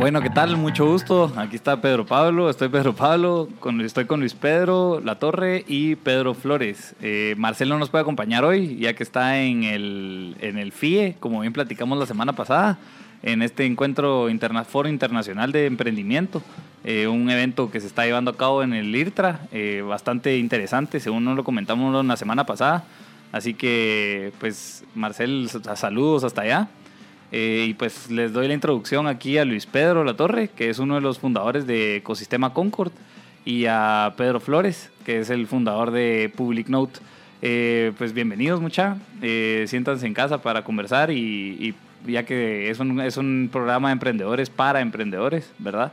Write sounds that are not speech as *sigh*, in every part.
Bueno, ¿qué tal? Mucho gusto. Aquí está Pedro Pablo. Estoy Pedro Pablo. Con, estoy con Luis Pedro La Torre y Pedro Flores. Eh, Marcelo nos puede acompañar hoy, ya que está en el, en el FIE, como bien platicamos la semana pasada, en este encuentro interna, Foro Internacional de Emprendimiento. Eh, un evento que se está llevando a cabo en el IRTRA, eh, bastante interesante, según nos lo comentamos la semana pasada. Así que, pues, Marcel, saludos hasta allá. Eh, y pues les doy la introducción aquí a Luis Pedro Latorre, que es uno de los fundadores de Ecosistema Concord, y a Pedro Flores, que es el fundador de Public Note. Eh, pues bienvenidos mucha, eh, siéntanse en casa para conversar y, ya que es un, es un programa de emprendedores para emprendedores, ¿verdad?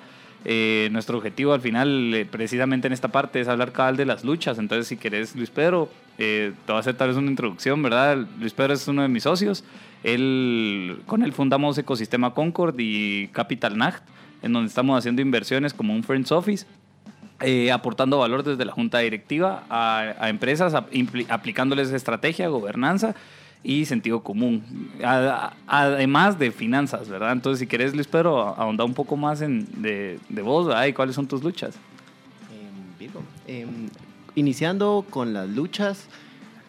nuestro objetivo al final, precisamente en esta parte, es hablar cada de las luchas. Entonces, si querés, Luis Pedro, te voy a hacer tal vez una introducción, ¿verdad? Luis Pedro es uno de mis socios él, con él fundamos Ecosistema Concord y Capital Nacht, en donde estamos haciendo inversiones como un Friends Office. Eh, aportando valor desde la junta directiva a, empresas, aplicándoles estrategia, gobernanza y sentido común, además de finanzas, ¿verdad? Entonces, si querés, Luis Pedro, ahondar un poco más en, de, de vos, ¿verdad? ¿Y cuáles son tus luchas? Eh, iniciando con las luchas,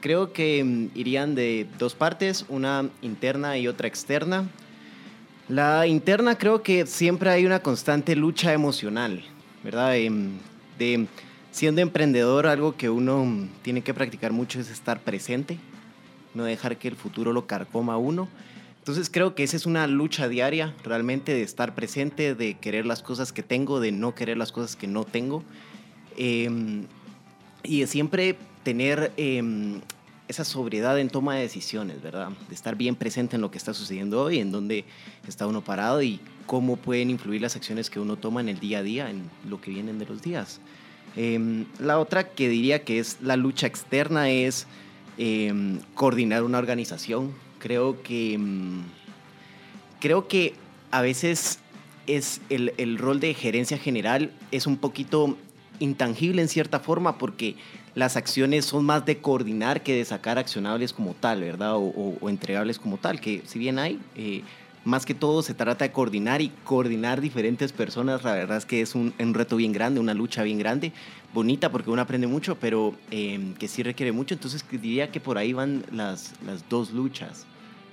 Creo que mm, irían de dos partes, una interna y otra externa. La interna creo que siempre hay una constante lucha emocional, ¿verdad? Em, de, siendo emprendedor, algo que uno mm, tiene que practicar mucho es estar presente, no dejar que el futuro lo carcoma a uno. Entonces creo que esa es una lucha diaria, realmente de estar presente, de querer las cosas que tengo, de no querer las cosas que no tengo. Em, y de siempre tener em, esa sobriedad en toma de decisiones, ¿verdad? De estar bien presente en lo que está sucediendo hoy, en dónde está uno parado y cómo pueden influir las acciones que uno toma en el día a día, en lo que vienen de los días. Em, la otra que diría que es la lucha externa es em, coordinar una organización. Creo que, creo que a veces es el, el rol de gerencia general es un poquito intangible en cierta forma porque las acciones son más de coordinar que de sacar accionables como tal, ¿verdad? O, entregables como tal, que si bien hay, eh, más que todo se trata de coordinar y coordinar diferentes personas, la verdad es que es un, reto bien grande, una lucha bien grande, bonita porque uno aprende mucho, pero em, que sí requiere mucho, entonces diría que por ahí van las, las dos luchas.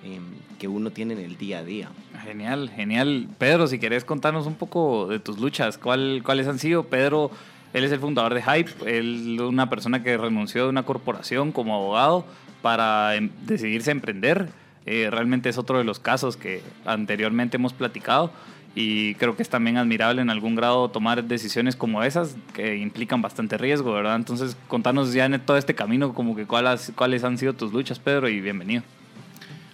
Em, que uno tiene en el día a día. Genial, genial. Pedro, si querés contarnos un poco de tus luchas, ¿cuál, ¿cuáles han sido? Pedro él es el fundador de Hype, él una persona que renunció de una corporación como abogado para em, decidirse a emprender. Eh, realmente es otro de los casos que anteriormente hemos platicado y creo que es también admirable en algún grado tomar decisiones como esas que implican bastante riesgo, ¿verdad? Entonces, contanos ya en todo este camino como que cuáles, cuáles han sido tus luchas, Pedro, y bienvenido.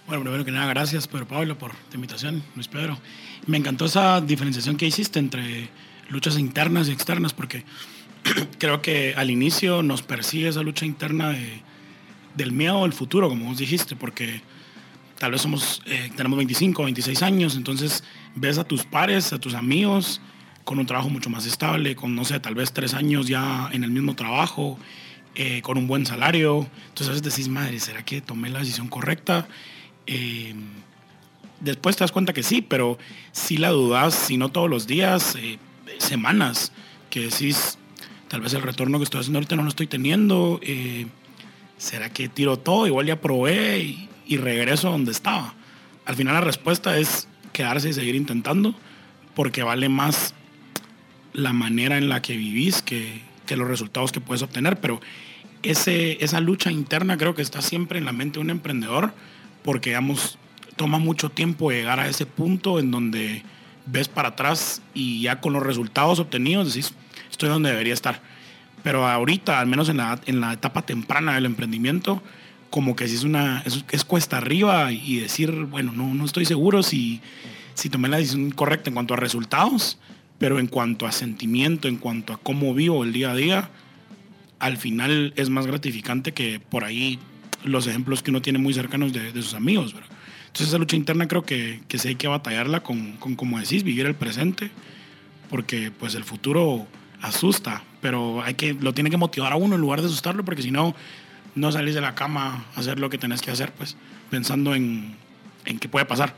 Bueno, primero que nada, gracias, Pedro Pablo, por tu invitación, Luis Pedro. Me encantó esa diferenciación que hiciste entre luchas internas y externas, porque *clears throat* creo que al inicio nos persigue esa lucha interna de, del miedo al futuro, como vos dijiste, porque tal vez somos, eh, tenemos 25, 26 años, entonces ves a tus pares, a tus amigos con un trabajo mucho más estable, con, no sé, tal vez tres años ya en el mismo trabajo, eh, con un buen salario. Entonces a veces decís, madre, ¿será que tomé la decisión correcta? Eh, después te das cuenta que sí, pero si la dudas, si no todos los días, semanas, que decís, tal vez el retorno que estoy haciendo ahorita no lo estoy teniendo, eh, ¿será que tiro todo? Igual ya probé y, regreso a donde estaba. Al final la respuesta es quedarse y seguir intentando, porque vale más la manera en la que vivís que, que los resultados que puedes obtener, pero ese, esa lucha interna creo que está siempre en la mente de un emprendedor, porque digamos, toma mucho tiempo llegar a ese punto en donde ves para atrás y ya con los resultados obtenidos decís, estoy donde debería estar. Pero ahorita, al menos en la, en la etapa temprana del emprendimiento, como que si es una, es cuesta arriba y decir, bueno, no, no estoy seguro si, si tomé la decisión correcta en cuanto a resultados, pero en cuanto a sentimiento, en cuanto a cómo vivo el día a día, al final es más gratificante que por ahí los ejemplos que uno tiene muy cercanos de, sus amigos. Entonces esa lucha interna creo que, que sí hay que batallarla con, con, como decís, vivir el presente, porque pues el futuro asusta, pero hay que, lo tiene que motivar a uno en lugar de asustarlo, porque si no, no salís de la cama a hacer lo que tenés que hacer, pues pensando en, en qué puede pasar.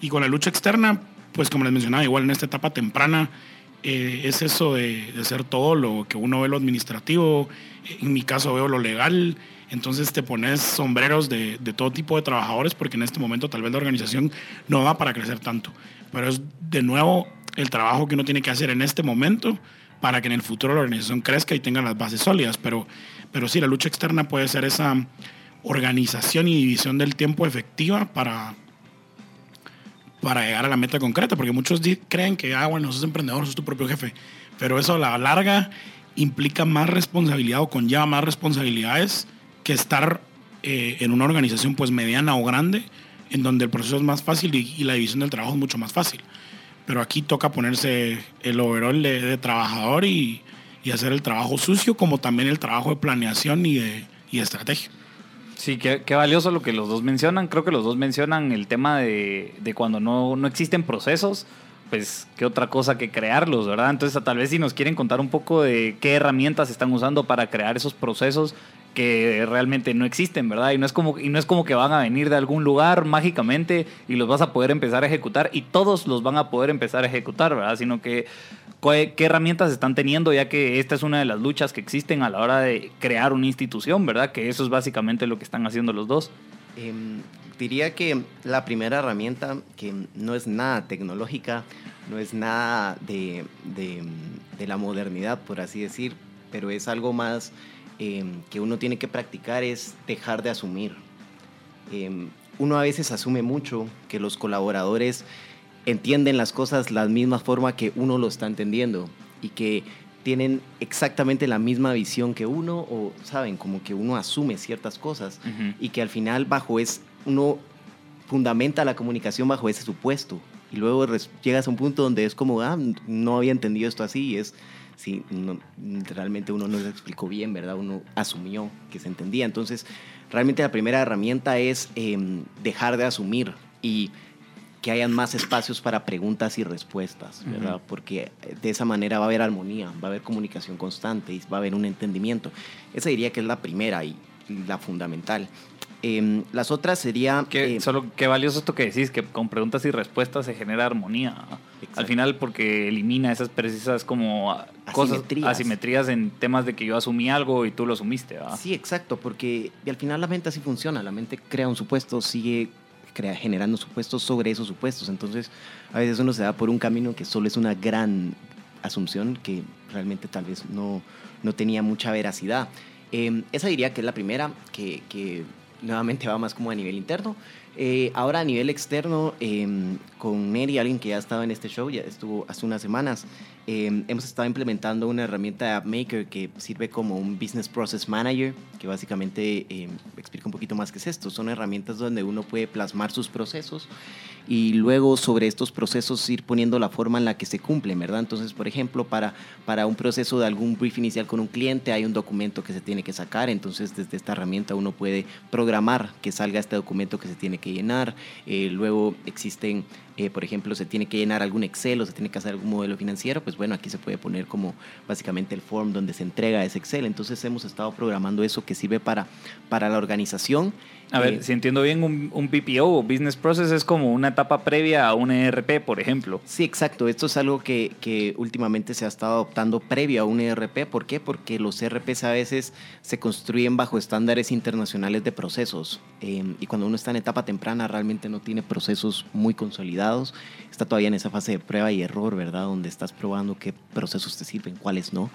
Y con la lucha externa, pues como les mencionaba, igual en esta etapa temprana, eh, es eso de, de ser todo lo que uno ve lo administrativo, en mi caso veo lo legal, entonces te pones sombreros de, todo tipo de trabajadores porque en este momento tal vez la organización no va para crecer tanto. Pero es de nuevo el trabajo que uno tiene que hacer en este momento para que en el futuro la organización crezca y tenga las bases sólidas. Pero, pero sí, la lucha externa puede ser esa organización y división del tiempo efectiva para, para llegar a la meta concreta, porque muchos creen que, ah, bueno, sos emprendedor, sos tu propio jefe, pero eso a la larga implica más responsabilidad o conlleva más responsabilidades que estar eh, en una organización pues mediana o grande, en donde el proceso es más fácil y, la división del trabajo es mucho más fácil. Pero aquí toca ponerse el overall de, trabajador y, hacer el trabajo sucio, como también el trabajo de planeación y de, y estrategia. Sí, qué, qué, valioso lo que los dos mencionan. Creo que los dos mencionan el tema de, de cuando no, no, existen procesos, pues qué otra cosa que crearlos, ¿verdad? Entonces tal vez si nos quieren contar un poco de qué herramientas están usando para crear esos procesos que realmente no existen, ¿verdad? Y no es como y no es como que van a venir de algún lugar mágicamente y los vas a poder empezar a ejecutar y todos los van a poder empezar a ejecutar, ¿verdad? Sino que qué, herramientas están teniendo ya que esta es una de las luchas que existen a la hora de crear una institución, ¿verdad? Que eso es básicamente lo que están haciendo los dos. Em, diría que la primera herramienta que no es nada tecnológica, no es nada de, de, de la modernidad, por así decir, pero es algo más Em, que uno tiene que practicar es dejar de asumir. Em, uno a veces asume mucho que los colaboradores entienden las cosas la misma forma que uno lo está entendiendo y que tienen exactamente la misma visión que uno o saben como que uno asume ciertas cosas y que al final bajo es uno fundamenta la comunicación bajo ese supuesto y luego llegas a un punto donde es como ah no había entendido esto así y es sí, realmente uno no se explicó bien, ¿verdad? Uno asumió que se entendía. Entonces, realmente la primera herramienta es em, dejar de asumir y que hayan más espacios para preguntas y respuestas, ¿verdad? Porque de esa manera va a haber armonía, va a haber comunicación constante y va a haber un entendimiento. Esa diría que es la primera y la fundamental. Em, las otras sería... Qué, eh, solo qué valioso esto que decís, que con preguntas y respuestas se genera armonía. Al final porque elimina esas precisas como asimetrías. cosas, asimetrías en temas de que yo asumí algo y tú lo asumiste. Sí, exacto, porque al final la mente así funciona, la mente crea un supuesto, sigue crea, generando supuestos sobre esos supuestos. Entonces, a veces uno se da por un camino que solo es una gran asunción que realmente tal vez no, no tenía mucha veracidad. Em, esa diría que es la primera, que, que nuevamente va más como a nivel interno. Eh, ahora a nivel externo, em, con Neri, alguien que ya estaba en este show, ya estuvo hace unas semanas, em, hemos estado implementando una herramienta de AppMaker que sirve como un Business Process Manager, que básicamente em, explica un poquito más qué es esto. Son herramientas donde uno puede plasmar sus procesos y luego sobre estos procesos ir poniendo la forma en la que se cumplen, ¿verdad? Entonces, por ejemplo, para, para un proceso de algún brief inicial con un cliente hay un documento que se tiene que sacar, entonces desde esta herramienta uno puede programar que salga este documento que se tiene que llenar, eh, luego existen eh, por ejemplo, se tiene que llenar algún Excel o se tiene que hacer algún modelo financiero, pues bueno, aquí se puede poner como básicamente el form donde se entrega ese Excel. Entonces hemos estado programando eso que sirve para, para la organización a ver, si entiendo bien, un, un, BPO o Business Process es como una etapa previa a un ERP, por ejemplo. Sí, exacto. Esto es algo que, que últimamente se ha estado adoptando previo a un ERP. ¿Por qué? Porque los ERPs a veces se construyen bajo estándares internacionales de procesos. Em, y cuando uno está en etapa temprana, realmente no tiene procesos muy consolidados. Está todavía en esa fase de prueba y error, ¿verdad? Donde estás probando qué procesos te sirven, cuáles no.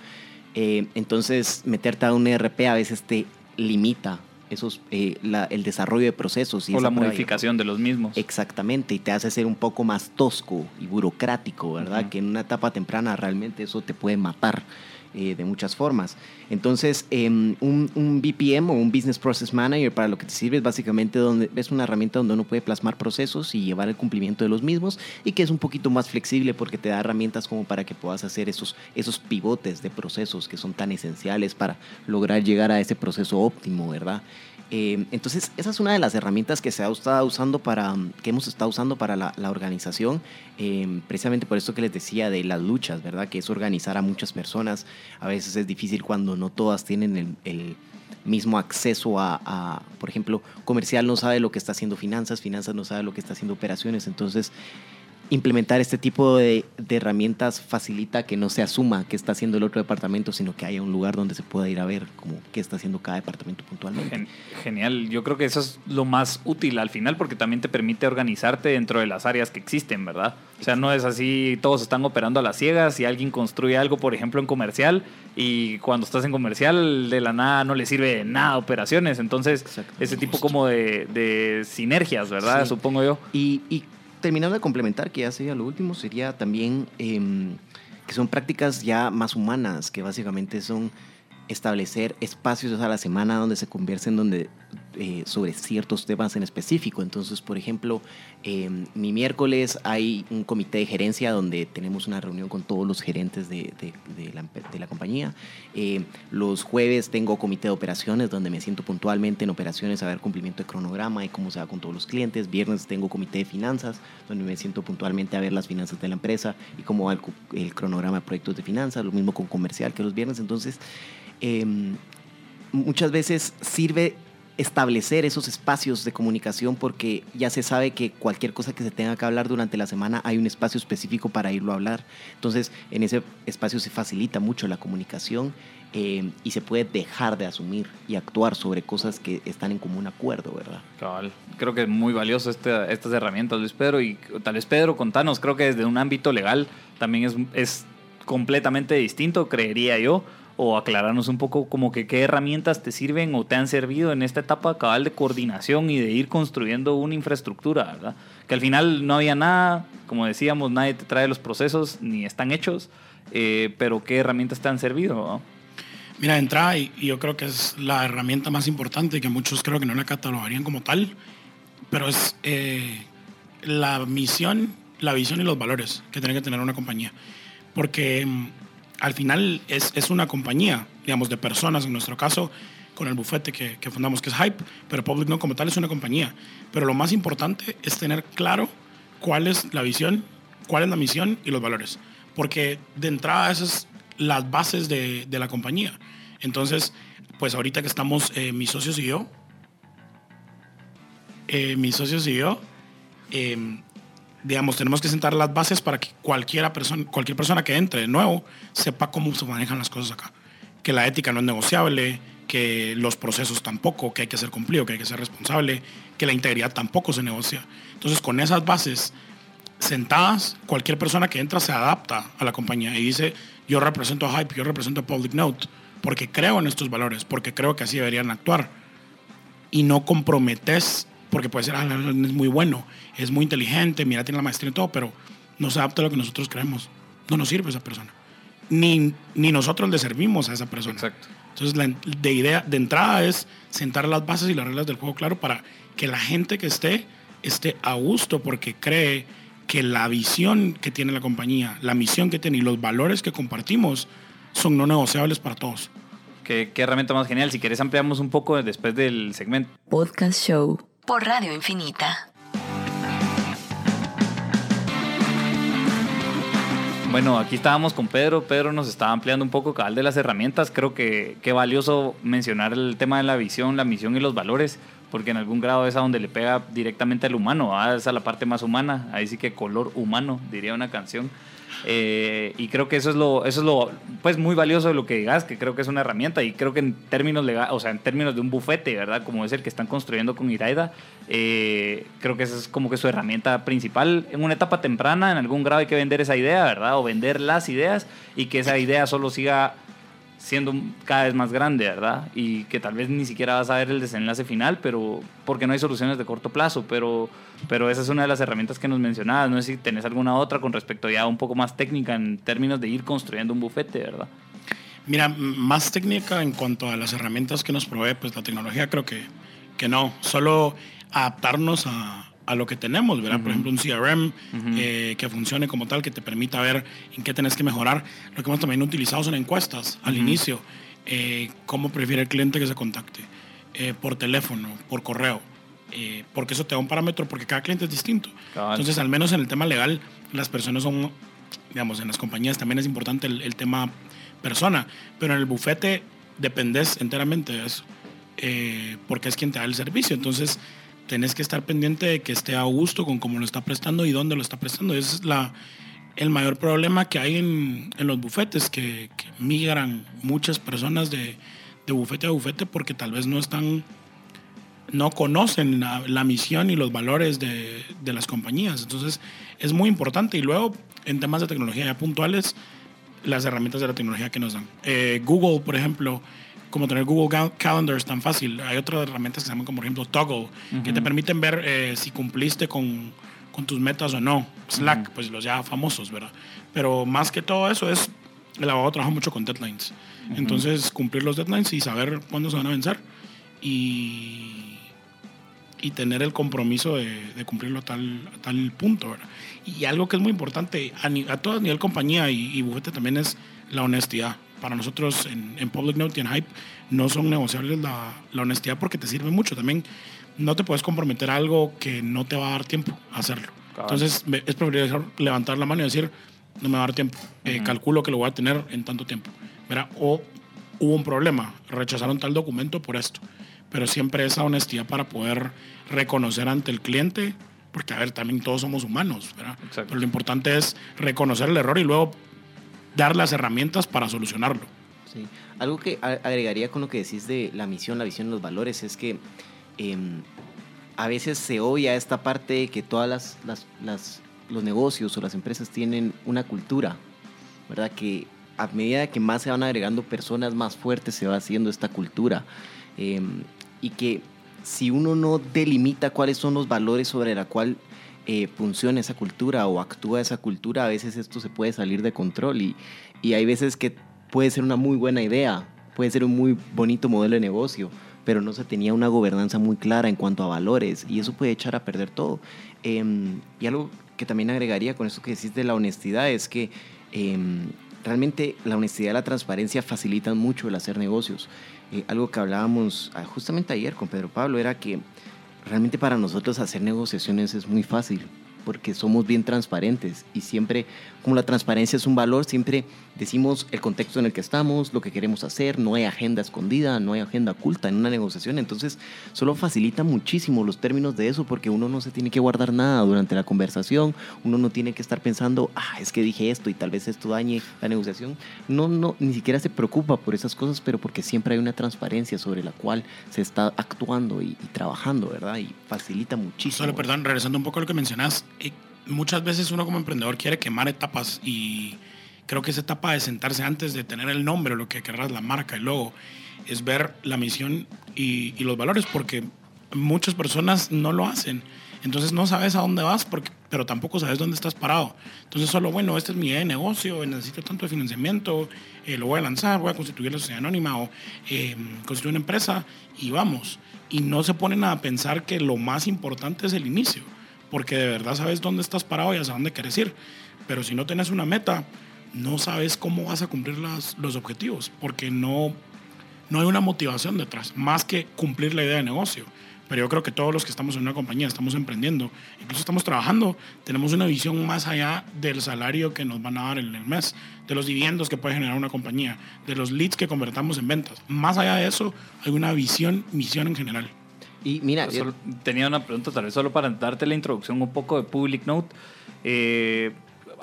Eh, entonces, meterte a un ERP a veces te limita esos, eh, el desarrollo de procesos. Y o la modificación de los mismos. Exactamente, y te hace ser un poco más tosco y burocrático, ¿verdad? Que en una etapa temprana realmente eso te puede matar. Eh, de muchas formas. Entonces, em, un, un, BPM o un Business Process Manager para lo que te sirve es básicamente donde es una herramienta donde uno puede plasmar procesos y llevar el cumplimiento de los mismos y que es un poquito más flexible porque te da herramientas como para que puedas hacer esos, esos pivotes de procesos que son tan esenciales para lograr llegar a ese proceso óptimo, ¿verdad? Eh, entonces, esa es una de las herramientas que se ha estado usando para, que hemos estado usando para la, organización, eh, precisamente por esto que les decía de las luchas, ¿verdad? Que es organizar a muchas personas. A veces es difícil cuando no todas tienen el, mismo acceso a, a, por ejemplo, comercial no sabe lo que está haciendo finanzas, finanzas no sabe lo que está haciendo operaciones. Entonces, implementar este tipo de, herramientas facilita que no se asuma qué está haciendo el otro departamento, sino que haya un lugar donde se pueda ir a ver como qué está haciendo cada departamento puntualmente. Genial, yo creo que eso es lo más útil al final porque también te permite organizarte dentro de las áreas que existen, ¿verdad? O sea, no es así, todos están operando a las ciegas y alguien construye algo, por ejemplo, en comercial y cuando estás en comercial de la nada no le sirve nada operaciones, entonces ese tipo como de, sinergias, ¿verdad? Supongo yo. Y, y terminando de complementar, que ya sería lo último, sería también em, que son prácticas ya más humanas, que básicamente son establecer espacios a la semana donde se conversen donde, eh, sobre ciertos temas en específico. Entonces, por ejemplo, eh, mi miércoles hay un comité de gerencia donde tenemos una reunión con todos los gerentes de, la, compañía. Eh, los jueves tengo comité de operaciones donde me siento puntualmente en operaciones a ver cumplimiento de cronograma y cómo se va con todos los clientes. Viernes tengo comité de finanzas donde me siento puntualmente a ver las finanzas de la empresa y cómo va el, el cronograma de proyectos de finanzas. Lo mismo con comercial que los viernes. Entonces, Em, muchas veces sirve establecer esos espacios de comunicación porque ya se sabe que cualquier cosa que se tenga que hablar durante la semana hay un espacio específico para irlo a hablar. Entonces, en ese espacio se facilita mucho la comunicación em, y se puede dejar de asumir y actuar sobre cosas que están en común acuerdo, ¿verdad? Creo que es muy valioso este, estas herramientas, Luis Pedro. Y tal vez, Pedro, contanos, creo que desde un ámbito legal también es, es completamente distinto, creería yo o aclararnos un poco como que qué herramientas te sirven o te han servido en esta etapa cabal de coordinación y de ir construyendo una infraestructura, ¿verdad? Que al final no había nada, como decíamos, nadie te trae los procesos ni están hechos, eh, pero qué herramientas te han servido, Mira, entra y, yo creo que es la herramienta más importante que muchos creo que no la catalogarían como tal, pero es eh, la misión, la visión y los valores que tiene que tener una compañía. Porque mm, al final es, es, una compañía, digamos, de personas, en nuestro caso, con el bufete que, fundamos, que es Hype, pero Public No como tal es una compañía. Pero lo más importante es tener claro cuál es la visión, cuál es la misión y los valores. Porque de entrada esas las bases de, de la compañía. Entonces, pues ahorita que estamos, mis socios y yo, mis socios y yo, eh, digamos, tenemos que sentar las bases para que cualquiera persona, cualquier persona que entre de nuevo sepa cómo se manejan las cosas acá. Que la ética no es negociable, que los procesos tampoco, que hay que ser cumplido, que hay que ser responsable, que la integridad tampoco se negocia. Entonces, con esas bases sentadas, cualquier persona que entra se adapta a la compañía y dice, yo represento a Hype, yo represento a Public Note, porque creo en estos valores, porque creo que así deberían actuar. Y no comprometes porque puede ser, ah, es muy bueno, es muy inteligente, mira, tiene la maestría y todo, pero no se adapta a lo que nosotros creemos. No nos sirve esa persona. Ni, ni nosotros le servimos a esa persona. Exacto. Entonces, la de, idea, de entrada es sentar las bases y las reglas del juego claro para que la gente que esté esté a gusto porque cree que la visión que tiene la compañía, la misión que tiene y los valores que compartimos son no negociables para todos. Qué, qué herramienta más genial. Si quieres ampliamos un poco después del segmento. Podcast Show por Radio Infinita. Bueno, aquí estábamos con Pedro. Pedro nos estaba ampliando un poco cabal de las herramientas. Creo que qué valioso mencionar el tema de la visión, la misión y los valores, porque en algún grado es a donde le pega directamente al humano, es a la parte más humana. Ahí sí que color humano, diría una canción. Eh, y creo que eso es lo, eso es lo, pues muy valioso de lo que digas, que creo que es una herramienta y creo que en términos legal, o sea, en términos de un bufete, ¿verdad? Como es el que están construyendo con Iraida, eh, creo que esa es como que su herramienta principal. En una etapa temprana, en algún grado hay que vender esa idea, ¿verdad? O vender las ideas y que esa idea solo siga siendo cada vez más grande, ¿verdad? Y que tal vez ni siquiera vas a ver el desenlace final, pero porque no hay soluciones de corto plazo, pero, pero esa es una de las herramientas que nos mencionabas. No sé si tenés alguna otra con respecto ya un poco más técnica en términos de ir construyendo un bufete, ¿verdad? Mira, más técnica en cuanto a las herramientas que nos provee, pues la tecnología creo que, que no. Solo adaptarnos a, a lo que tenemos, ¿verdad? Por ejemplo, un CRM eh, que funcione como tal, que te permita ver en qué tenés que mejorar. Lo que hemos también utilizado son encuestas al inicio. Eh, cómo prefiere el cliente que se contacte, eh, por teléfono, por correo, porque eso te da un parámetro, porque cada cliente es distinto. Entonces, al menos en el tema legal, las personas son, digamos, en las compañías también es importante el, el tema persona, pero en el bufete dependes enteramente de eso, porque es quien te da el servicio. Entonces, tenés que estar pendiente de que esté a gusto con cómo lo está prestando y dónde lo está prestando. Ese es la, el mayor problema que hay en, en los bufetes, que, migran muchas personas de, de, bufete a bufete porque tal vez no están, no conocen la, la misión y los valores de, de, las compañías. Entonces es muy importante. Y luego, en temas de tecnología ya puntuales, las herramientas de la tecnología que nos dan. Eh, Google, por ejemplo, como tener Google Calendar es tan fácil. Hay otras herramientas que se llaman como por ejemplo Toggle, que te permiten ver eh, si cumpliste con, con, tus metas o no. Slack, pues los ya famosos, ¿verdad? Pero más que todo eso es, el abogado trabaja mucho con deadlines. Entonces, cumplir los deadlines y saber cuándo se van a vencer y, y tener el compromiso de, de cumplirlo a tal, a tal punto, ¿verdad? Y algo que es muy importante a, a todo nivel compañía y, y bufete también es la honestidad para nosotros en, Public Note y en Hype no son negociables la, la, honestidad porque te sirve mucho. También no te puedes comprometer a algo que no te va a dar tiempo a hacerlo. Entonces es preferible levantar la mano y decir, no me va a dar tiempo, eh, calculo que lo voy a tener en tanto tiempo. O hubo un problema, rechazaron tal documento por esto. Pero siempre esa honestidad para poder reconocer ante el cliente, porque a ver, también todos somos humanos, ¿verdad? Pero lo importante es reconocer el error y luego dar las herramientas para solucionarlo. Sí. Algo que agregaría con lo que decís de la misión, la visión, los valores, es que em, a veces se obvia esta parte de que todas las, los negocios o las empresas tienen una cultura, ¿verdad? Que a medida que más se van agregando personas más fuertes se va haciendo esta cultura. Em, y que si uno no delimita cuáles son los valores sobre la cual eh, funciona esa cultura o actúa esa cultura, a veces esto se puede salir de control y, y hay veces que puede ser una muy buena idea, puede ser un muy bonito modelo de negocio, pero no se tenía una gobernanza muy clara en cuanto a valores y eso puede echar a perder todo. Em, y algo que también agregaría con eso que decís de la honestidad es que em, realmente la honestidad y la transparencia facilitan mucho el hacer negocios. Eh, algo que hablábamos ah, justamente ayer con Pedro Pablo era que realmente para nosotros hacer negociaciones es muy fácil porque somos bien transparentes y siempre, como la transparencia es un valor, siempre decimos el contexto en el que estamos, lo que queremos hacer, no hay agenda escondida, no hay agenda oculta en una negociación, entonces solo facilita muchísimo los términos de eso porque uno no se tiene que guardar nada durante la conversación, uno no tiene que estar pensando, ah, es que dije esto y tal vez esto dañe la negociación, no, no, ni siquiera se preocupa por esas cosas, pero porque siempre hay una transparencia sobre la cual se está actuando y, trabajando, ¿verdad? Y facilita muchísimo. Solo, perdón, regresando un poco a lo que mencionas, muchas veces uno como emprendedor quiere quemar etapas y creo que esa etapa de sentarse antes de tener el nombre, lo que querrás, la marca, el logo, es ver la misión y, los valores, porque muchas personas no lo hacen. Entonces no sabes a dónde vas, porque, pero tampoco sabes dónde estás parado. Entonces solo, bueno, este es mi idea de negocio, necesito tanto de financiamiento, eh, lo voy a lanzar, voy a constituir la sociedad anónima o eh, constituir una empresa y vamos. Y no se ponen a pensar que lo más importante es el inicio porque de verdad sabes dónde estás parado y hacia dónde quieres ir. Pero si no tienes una meta, no sabes cómo vas a cumplir las, los objetivos, porque no, no hay una motivación detrás, más que cumplir la idea de negocio. Pero yo creo que todos los que estamos en una compañía, estamos emprendiendo, incluso estamos trabajando, tenemos una visión más allá del salario que nos van a dar en el mes, de los dividendos que puede generar una compañía, de los leads que convertamos en ventas. Más allá de eso, hay una visión, misión en general. Y mira, tenía una pregunta tal vez solo para darte la introducción un poco de Public Note. Eh,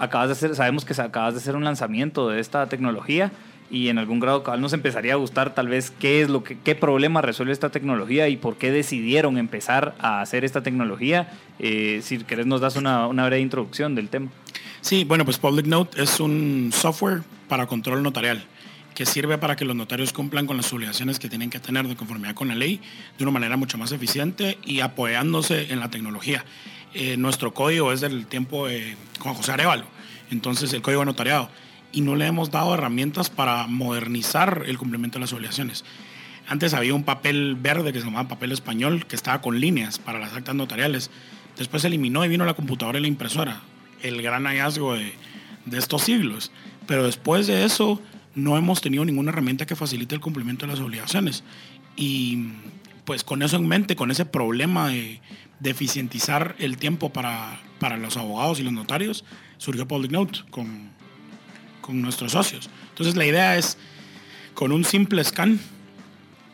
acabas de hacer, sabemos que acabas de hacer un lanzamiento de esta tecnología y en algún grado nos empezaría a gustar tal vez qué es lo que qué problema resuelve esta tecnología y por qué decidieron empezar a hacer esta tecnología. Eh, si querés nos das una, una breve introducción del tema. Sí, bueno, pues Public Note es un software para control notarial que sirve para que los notarios cumplan con las obligaciones que tienen que tener de conformidad con la ley de una manera mucho más eficiente y apoyándose en la tecnología. Eh, nuestro código es del tiempo de Juan José Arevalo, entonces el código notariado. y no le hemos dado herramientas para modernizar el cumplimiento de las obligaciones. Antes había un papel verde que se llamaba papel español, que estaba con líneas para las actas notariales. Después se eliminó y vino la computadora y la impresora, el gran hallazgo de, de estos siglos. Pero después de eso no hemos tenido ninguna herramienta que facilite el cumplimiento de las obligaciones. Y pues con eso en mente, con ese problema de, de eficientizar el tiempo para, para los abogados y los notarios, surgió Public Note con, con nuestros socios. Entonces la idea es, con un simple scan,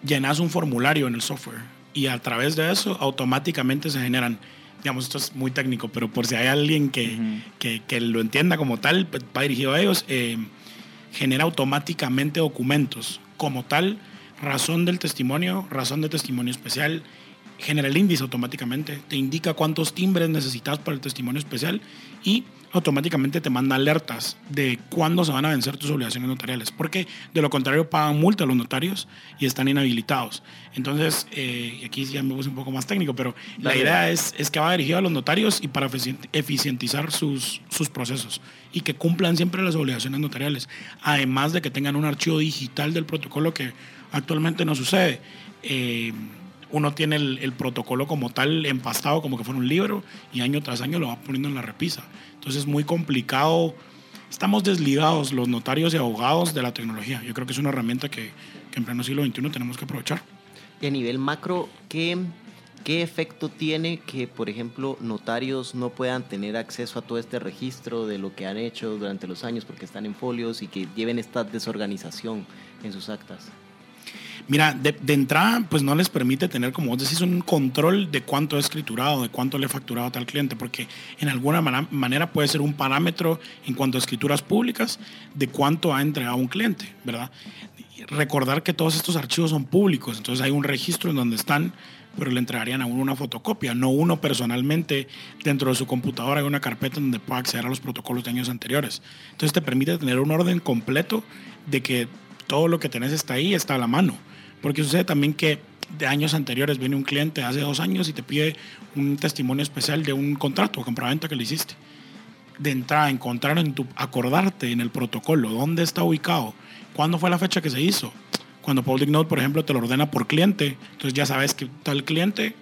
llenas un formulario en el software y a través de eso automáticamente se generan, digamos, esto es muy técnico, pero por si hay alguien que, que, que lo entienda como tal, va dirigido a ellos, eh, genera automáticamente documentos como tal, razón del testimonio, razón de testimonio especial, genera el índice automáticamente, te indica cuántos timbres necesitas para el testimonio especial y automáticamente te manda alertas de cuándo se van a vencer tus obligaciones notariales, porque de lo contrario pagan multa a los notarios y están inhabilitados. Entonces, eh, aquí ya me puse un poco más técnico, pero la idea es, es que va dirigido a los notarios y para eficientizar sus, sus procesos y que cumplan siempre las obligaciones notariales, además de que tengan un archivo digital del protocolo que actualmente no sucede. Eh, uno tiene el, protocolo como tal empastado como que fuera un libro y año tras año lo va poniendo en la repisa. Entonces es muy complicado. Estamos desligados los notarios y abogados de la tecnología. Yo creo que es una herramienta que, que en pleno siglo XXI tenemos que aprovechar. Y a nivel macro, ¿qué, ¿qué efecto tiene que, por ejemplo, notarios no puedan tener acceso a todo este registro de lo que han hecho durante los años porque están en folios y que lleven esta desorganización en sus actas? Mira, de, entrada, pues no les permite tener, como vos decís, un control de cuánto he escriturado, de cuánto le he facturado a tal cliente, porque en alguna manera puede ser un parámetro en cuanto a escrituras públicas de cuánto ha entregado un cliente, ¿verdad? Recordar que todos estos archivos son públicos, entonces hay un registro en donde están, pero le entregarían a uno una fotocopia, no uno personalmente dentro de su computadora hay una carpeta donde pueda acceder a los protocolos de años anteriores. Entonces te permite tener un orden completo de que todo lo que tenés está ahí, está a la mano. Porque sucede también que de años anteriores viene un cliente hace dos años y te pide un testimonio especial de un contrato o compraventa que le hiciste. De entrada, encontrar en tu, acordarte en el protocolo dónde está ubicado, cuándo fue la fecha que se hizo. Cuando Public Note, por ejemplo, te lo ordena por cliente, entonces ya sabes que tal cliente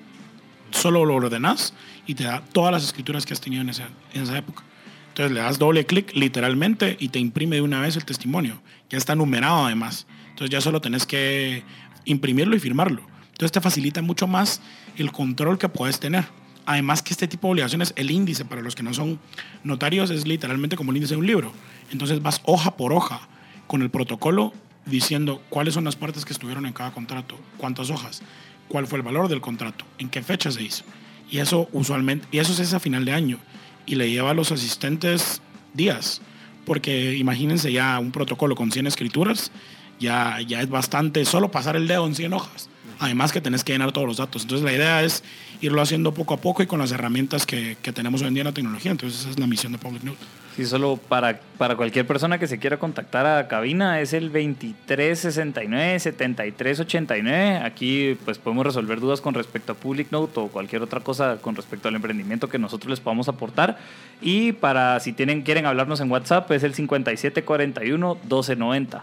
solo lo ordenas y te da todas las escrituras que has tenido en esa, en esa época. Entonces le das doble clic literalmente y te imprime de una vez el testimonio. Ya está numerado además. Entonces ya solo tenés que imprimirlo y firmarlo. Entonces te facilita mucho más el control que puedes tener. Además que este tipo de obligaciones, el índice para los que no son notarios es literalmente como el índice de un libro. Entonces vas hoja por hoja con el protocolo diciendo cuáles son las partes que estuvieron en cada contrato, cuántas hojas, cuál fue el valor del contrato, en qué fecha se hizo. Y eso usualmente, y eso es a final de año y le lleva a los asistentes días, porque imagínense ya un protocolo con 100 escrituras, ya, ya es bastante solo pasar el dedo en 100 hojas. Además que tenés que llenar todos los datos. Entonces la idea es irlo haciendo poco a poco y con las herramientas que, que tenemos hoy en día en la tecnología. Entonces esa es la misión de Public Note. Sí, solo para, para cualquier persona que se quiera contactar a cabina es el 2369-7389. Aquí pues podemos resolver dudas con respecto a Public Note o cualquier otra cosa con respecto al emprendimiento que nosotros les podamos aportar. Y para si tienen, quieren hablarnos en WhatsApp es el 5741-1290.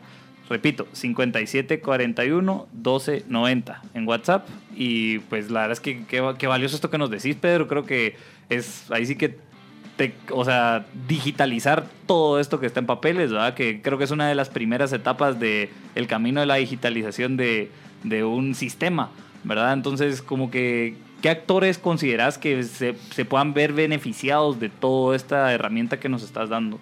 Repito, 5741-1290 en WhatsApp. Y pues la verdad es que qué valioso esto que nos decís, Pedro. Creo que es ahí sí que te, o sea, digitalizar todo esto que está en papeles, ¿verdad? Que creo que es una de las primeras etapas del el camino de la digitalización de, de, un sistema, ¿verdad? Entonces, como que, ¿qué actores consideras que se, se puedan ver beneficiados de toda esta herramienta que nos estás dando?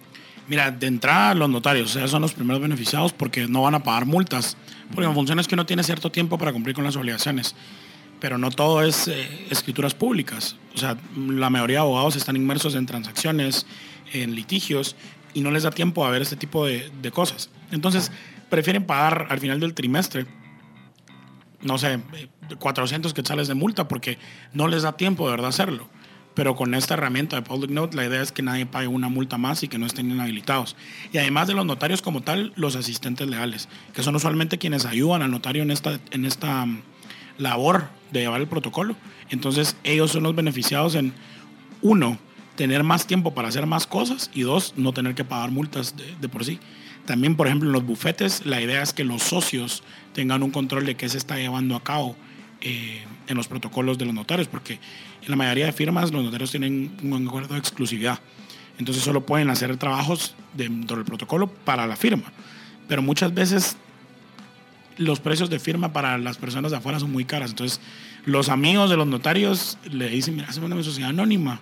Mira, de entrada los notarios, o sea, son los primeros beneficiados porque no van a pagar multas, porque en función es que uno tiene cierto tiempo para cumplir con las obligaciones pero no todo es eh, escrituras públicas. O sea, la mayoría de abogados están inmersos en transacciones, en litigios, y no les da tiempo a ver este tipo de, cosas. Entonces, prefieren pagar al final del trimestre, no sé, 400 quetzales de multa porque no les da tiempo de verdad hacerlo. Pero con esta herramienta de Public Note, la idea es que nadie pague una multa más y que no estén inhabilitados. Y además de los notarios como tal, los asistentes legales, que son usualmente quienes ayudan al notario en esta, en esta labor de llevar el protocolo. Entonces ellos son los beneficiados en, uno, tener más tiempo para hacer más cosas y dos, no tener que pagar multas de, por sí. También, por ejemplo, en los bufetes, la idea es que los socios tengan un control de qué se está llevando a cabo eh, en los protocolos de los notarios, porque la mayoría de firmas los notarios tienen un acuerdo de exclusividad. Entonces solo pueden hacer trabajos dentro del protocolo para la firma. Pero muchas veces los precios de firma para las personas de afuera son muy caras. Entonces los amigos de los notarios le dicen, mira, hacemos una sociedad anónima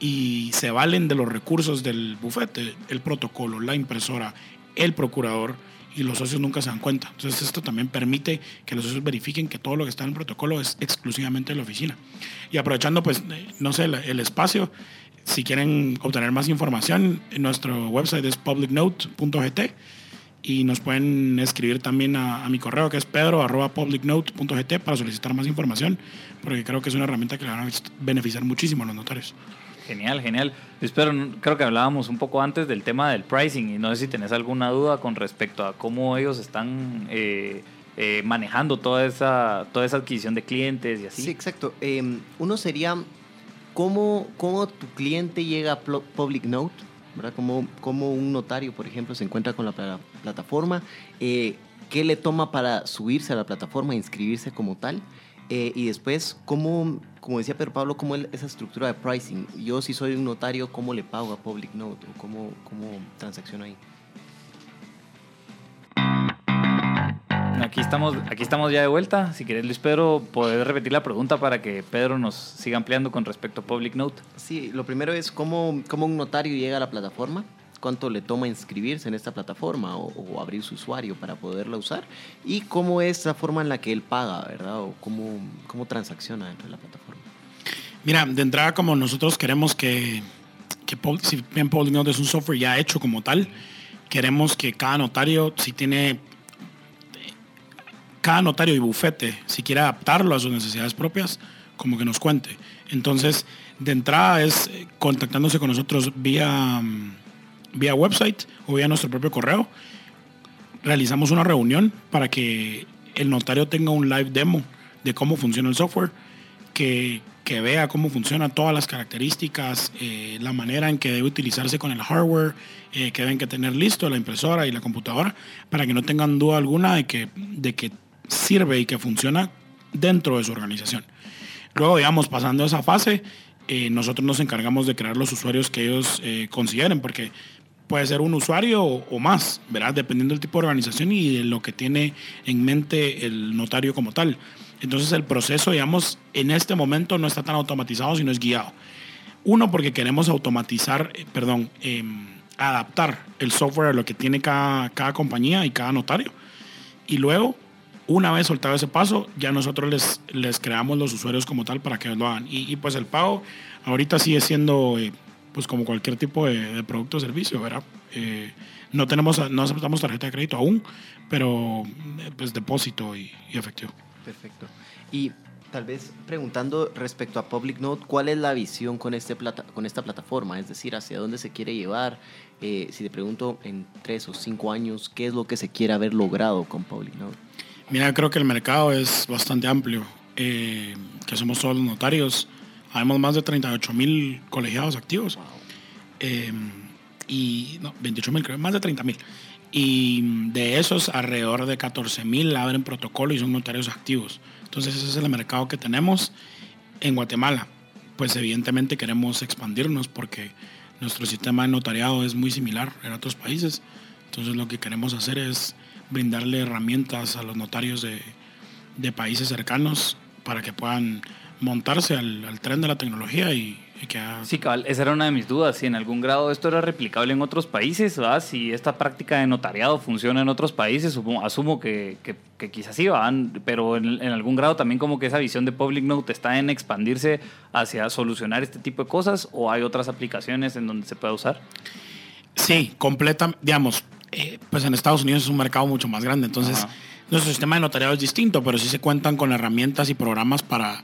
y se valen de los recursos del bufete, el protocolo, la impresora, el procurador y los socios nunca se dan cuenta. Entonces esto también permite que los socios verifiquen que todo lo que está en el protocolo es exclusivamente de la oficina. Y aprovechando, pues, eh, no sé, el espacio, si quieren obtener más información, nuestro website es publicnote.gt y nos pueden escribir también a, mi correo que es pedro.publicnote.gt para solicitar más información, porque creo que es una herramienta que le van a beneficiar muchísimo a los notarios. Genial, genial. Espero, creo que hablábamos un poco antes del tema del pricing y no sé si tenés alguna duda con respecto a cómo ellos están eh, eh, manejando toda esa, toda esa adquisición de clientes y así. Sí, exacto. Em, uno sería cómo, cómo tu cliente llega a Public Note, ¿verdad? Cómo, cómo un notario, por ejemplo, se encuentra con la plataforma, eh, qué le toma para subirse a la plataforma e inscribirse como tal. y después, cómo como decía Pedro Pablo, cómo es esa estructura de pricing. Yo si soy un notario, ¿cómo le pago a Public Note o cómo, cómo transacciono ahí? Aquí estamos, aquí estamos ya de vuelta. Si quieres, Luis Pedro, poder repetir la pregunta para que Pedro nos siga ampliando con respecto a Public Note. Sí, lo primero es cómo, cómo un notario llega a la plataforma cuánto le toma inscribirse en esta plataforma o, abrir su usuario para poderla usar y cómo es la forma en la que él paga, ¿verdad? O cómo, cómo transacciona dentro de la plataforma. Mira, de entrada como nosotros queremos que, si bien Polygnot es un software ya hecho como tal, queremos que cada notario, si tiene cada notario y bufete, si quiere adaptarlo a sus necesidades propias, como que nos cuente. Entonces, de entrada es eh, contactándose con nosotros vía mm, vía website o vía nuestro propio correo. Realizamos una reunión para que el notario tenga un live demo de cómo funciona el software, que, que vea cómo funcionan todas las características, eh, la manera en que debe utilizarse con el hardware, eh, que deben que tener listo la impresora y la computadora, para que no tengan duda alguna de que, de que sirve y que funciona dentro de su organización. Luego, digamos, pasando esa fase, eh, nosotros nos encargamos de crear los usuarios que ellos consideren, porque puede ser un usuario o, más, ¿verdad? Dependiendo del tipo de organización y de lo que tiene en mente el notario como tal. Entonces el proceso, digamos, en este momento no está tan automatizado, sino es guiado. Uno, porque queremos automatizar, eh, perdón, em, adaptar el software a lo que tiene cada, cada compañía y cada notario. Y luego, una vez soltado ese paso, ya nosotros les, les creamos los usuarios como tal para que lo hagan. Y, pues el pago ahorita sigue siendo eh, pues como cualquier tipo de, producto o servicio, ¿verdad? Eh, no tenemos, no aceptamos tarjeta de crédito aún, pero eh, pues depósito y, efectivo. Perfecto. Y tal vez preguntando respecto a Public Note, ¿cuál es la visión con, este plata, con esta plataforma? Es decir, ¿hacia dónde se quiere llevar? Eh, si te pregunto en tres o cinco años, ¿qué es lo que se quiere haber logrado con Public Note? Mira, creo que el mercado es bastante amplio, que somos todos los notarios Habemos más de 38 mil colegiados activos. Em, y no, 28 mil, creo, más de 30 mil. Y de esos, alrededor de 14 mil abren protocolo y son notarios activos. Entonces, ese es el mercado que tenemos en Guatemala. Pues evidentemente queremos expandirnos porque nuestro sistema de notariado es muy similar en otros países. Entonces, lo que queremos hacer es brindarle herramientas a los notarios de, de países cercanos para que puedan montarse al, tren de la tecnología y, que... Sí, cabal, esa era una de mis dudas, si en algún grado esto era replicable en otros países, ¿verdad? si esta práctica de notariado funciona en otros países, asumo que, que, quizás sí, van, pero en, algún grado también como que esa visión de Public Note está en expandirse hacia solucionar este tipo de cosas o hay otras aplicaciones en donde se puede usar. Sí, completa, digamos, eh, pues en Estados Unidos es un mercado mucho más grande, entonces nuestro sistema de notariado es distinto, pero sí se cuentan con herramientas y programas para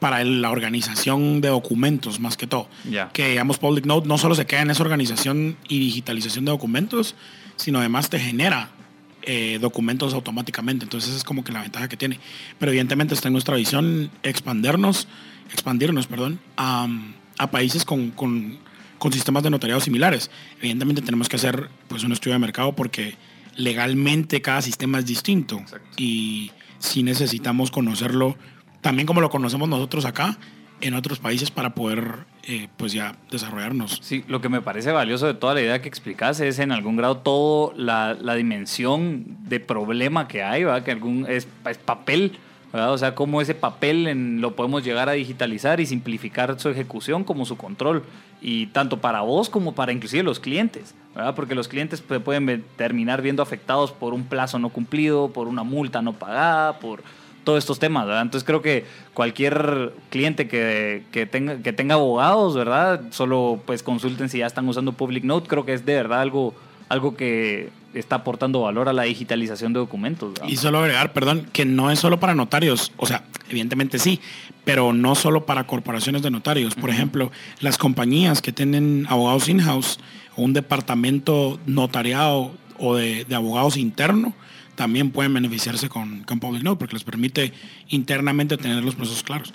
para la organización de documentos más que todo. Que digamos Public Note no solo se queda en esa organización y digitalización de documentos, sino además te genera eh, documentos automáticamente. Entonces es como que la ventaja que tiene. Pero evidentemente está en nuestra visión expandernos, expandirnos, perdón, a, a países con, con, con sistemas de notariado similares. Evidentemente tenemos que hacer pues, un estudio de mercado porque legalmente cada sistema es distinto Exacto. y si necesitamos conocerlo también como lo conocemos nosotros acá en otros países para poder eh, pues ya desarrollarnos. Sí, lo que me parece valioso de toda la idea que explicas es en algún grado todo la, la dimensión de problema que hay, ¿verdad? Que algún es, papel, ¿verdad? O sea, cómo ese papel lo podemos llegar a digitalizar y simplificar su ejecución como su control. Y tanto para vos como para inclusive los clientes, ¿verdad? Porque los clientes pueden terminar viendo afectados por un plazo no cumplido, por una multa no pagada, por todos estos temas, ¿verdad? Entonces creo que cualquier cliente que, que tenga, que tenga abogados, ¿verdad? Solo pues consulten si ya están usando Public Note, creo que es de verdad algo, algo que está aportando valor a la digitalización de documentos. ¿verdad? Y solo agregar, perdón, que no es solo para notarios, o sea, evidentemente sí, pero no solo para corporaciones de notarios. Por ejemplo, las compañías que tienen abogados in-house o un departamento notariado o de, de abogados interno, también pueden beneficiarse con, con Public Note porque les permite internamente tener los procesos claros.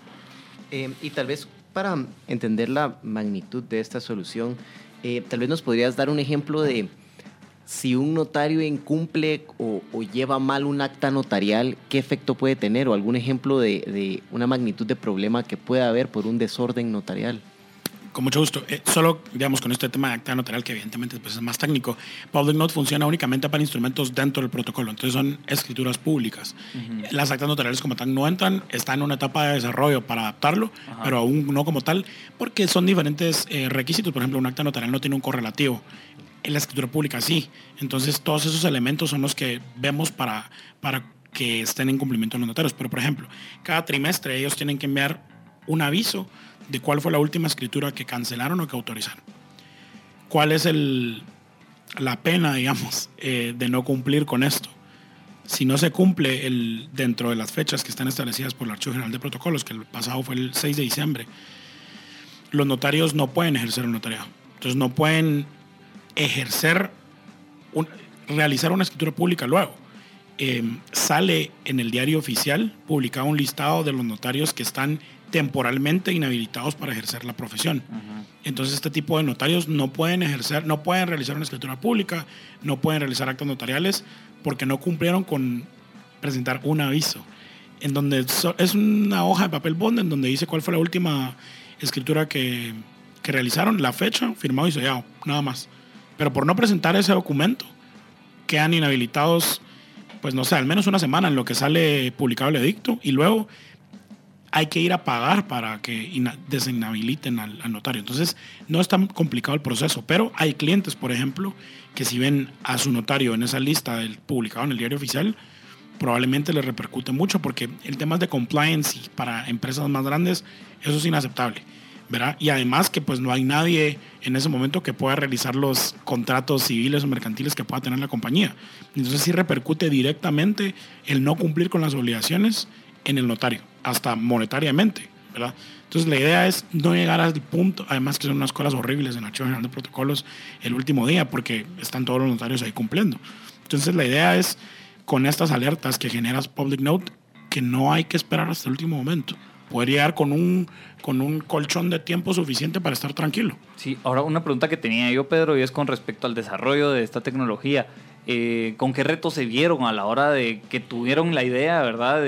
Eh, y tal vez para entender la magnitud de esta solución, eh, tal vez nos podrías dar un ejemplo de si un notario incumple o, o lleva mal un acta notarial, ¿qué efecto puede tener? O algún ejemplo de, de una magnitud de problema que pueda haber por un desorden notarial. Con mucho gusto. Eh, solo, digamos, con este tema de acta notarial, que evidentemente pues, es más técnico, Public Note funciona únicamente para instrumentos dentro del protocolo, entonces son escrituras públicas. Las actas notariales como tal no entran, están en una etapa de desarrollo para adaptarlo, Ajá. pero aún no como tal, porque son diferentes eh, requisitos. Por ejemplo, un acta notarial no tiene un correlativo. En la escritura pública sí. Entonces, todos esos elementos son los que vemos para, para que estén en cumplimiento los notarios. Pero, por ejemplo, cada trimestre ellos tienen que enviar un aviso de cuál fue la última escritura que cancelaron o que autorizaron. ¿Cuál es el, la pena, digamos, eh, de no cumplir con esto? Si no se cumple el, dentro de las fechas que están establecidas por el Archivo General de Protocolos, que el pasado fue el 6 de diciembre, los notarios no pueden ejercer el notariado. Entonces no pueden ejercer, un- realizar una escritura pública luego. Eh, sale en el diario oficial publicado un listado de los notarios que están temporalmente inhabilitados para ejercer la profesión. Entonces este tipo de notarios no pueden ejercer, no pueden realizar una escritura pública, no pueden realizar actos notariales porque no cumplieron con presentar un aviso. En donde so- es una hoja de papel bond en donde dice cuál fue la última escritura que, que realizaron, la fecha, firmado y sellado, nada más. Pero por no presentar ese documento, quedan inhabilitados, pues no sé, al menos una semana en lo que sale publicado el edicto y luego hay que ir a pagar para que desinhabiliten al, notario. Entonces, no es tan complicado el proceso, pero hay clientes, por ejemplo, que si ven a su notario en esa lista del, publicado en el diario oficial, probablemente les repercute mucho porque el tema de compliance para empresas más grandes, eso es inaceptable. ¿verdad? Y además que pues no hay nadie en ese momento que pueda realizar los contratos civiles o mercantiles que pueda tener la compañía. Entonces sí repercute directamente el no cumplir con las obligaciones en el notario, hasta monetariamente, ¿verdad? Entonces la idea es no llegar al punto, además que son unas cosas horribles en el Archivo General de Protocolos el último día, porque están todos los notarios ahí cumpliendo. Entonces la idea es, con estas alertas que generas Public Note, que no hay que esperar hasta el último momento. Poder llegar con un, con un colchón de tiempo suficiente para estar tranquilo. Sí, ahora una pregunta que tenía yo, Pedro, y es con respecto al desarrollo de esta tecnología. Eh, ¿Con qué retos se vieron a la hora de que tuvieron la idea, verdad?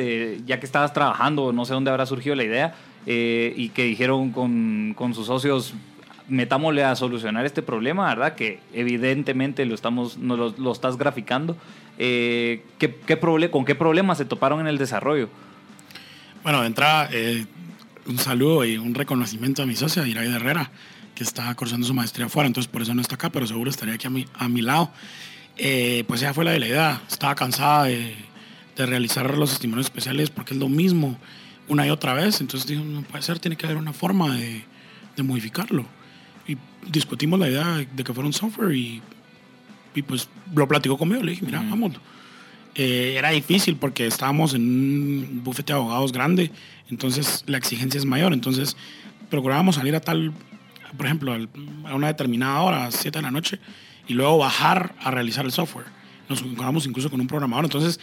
Ya que estabas trabajando, no sé dónde habrá surgido la idea, eh, y que dijeron con, con sus socios, metámosle a solucionar este problema, ¿verdad? Que evidentemente lo, estamos, no, lo, lo estás graficando. Eh, ¿qué, ¿Con qué problemas se toparon en el desarrollo? Bueno, de entrada, un saludo y un reconocimiento a mi socia, Iraida Herrera, que está cursando su maestría afuera, entonces por eso no está acá, pero seguro estaría aquí a mi, a mi lado. Eh, pues ella fue la de la idea, estaba cansada de, de realizar los testimonios especiales porque es lo mismo una y otra vez, entonces dijo, no puede ser, tiene que haber una forma de, de modificarlo. Y discutimos la idea de que fuera un software y, y pues lo platicó conmigo, le dije, mira, vámonos. Eh, era difícil porque estábamos en un bufete de abogados grande, entonces la exigencia es mayor. Entonces procurábamos salir a tal, por ejemplo, a una determinada hora, a las 7 de la noche, y luego bajar a realizar el software. Nos encontramos incluso con un programador. Entonces,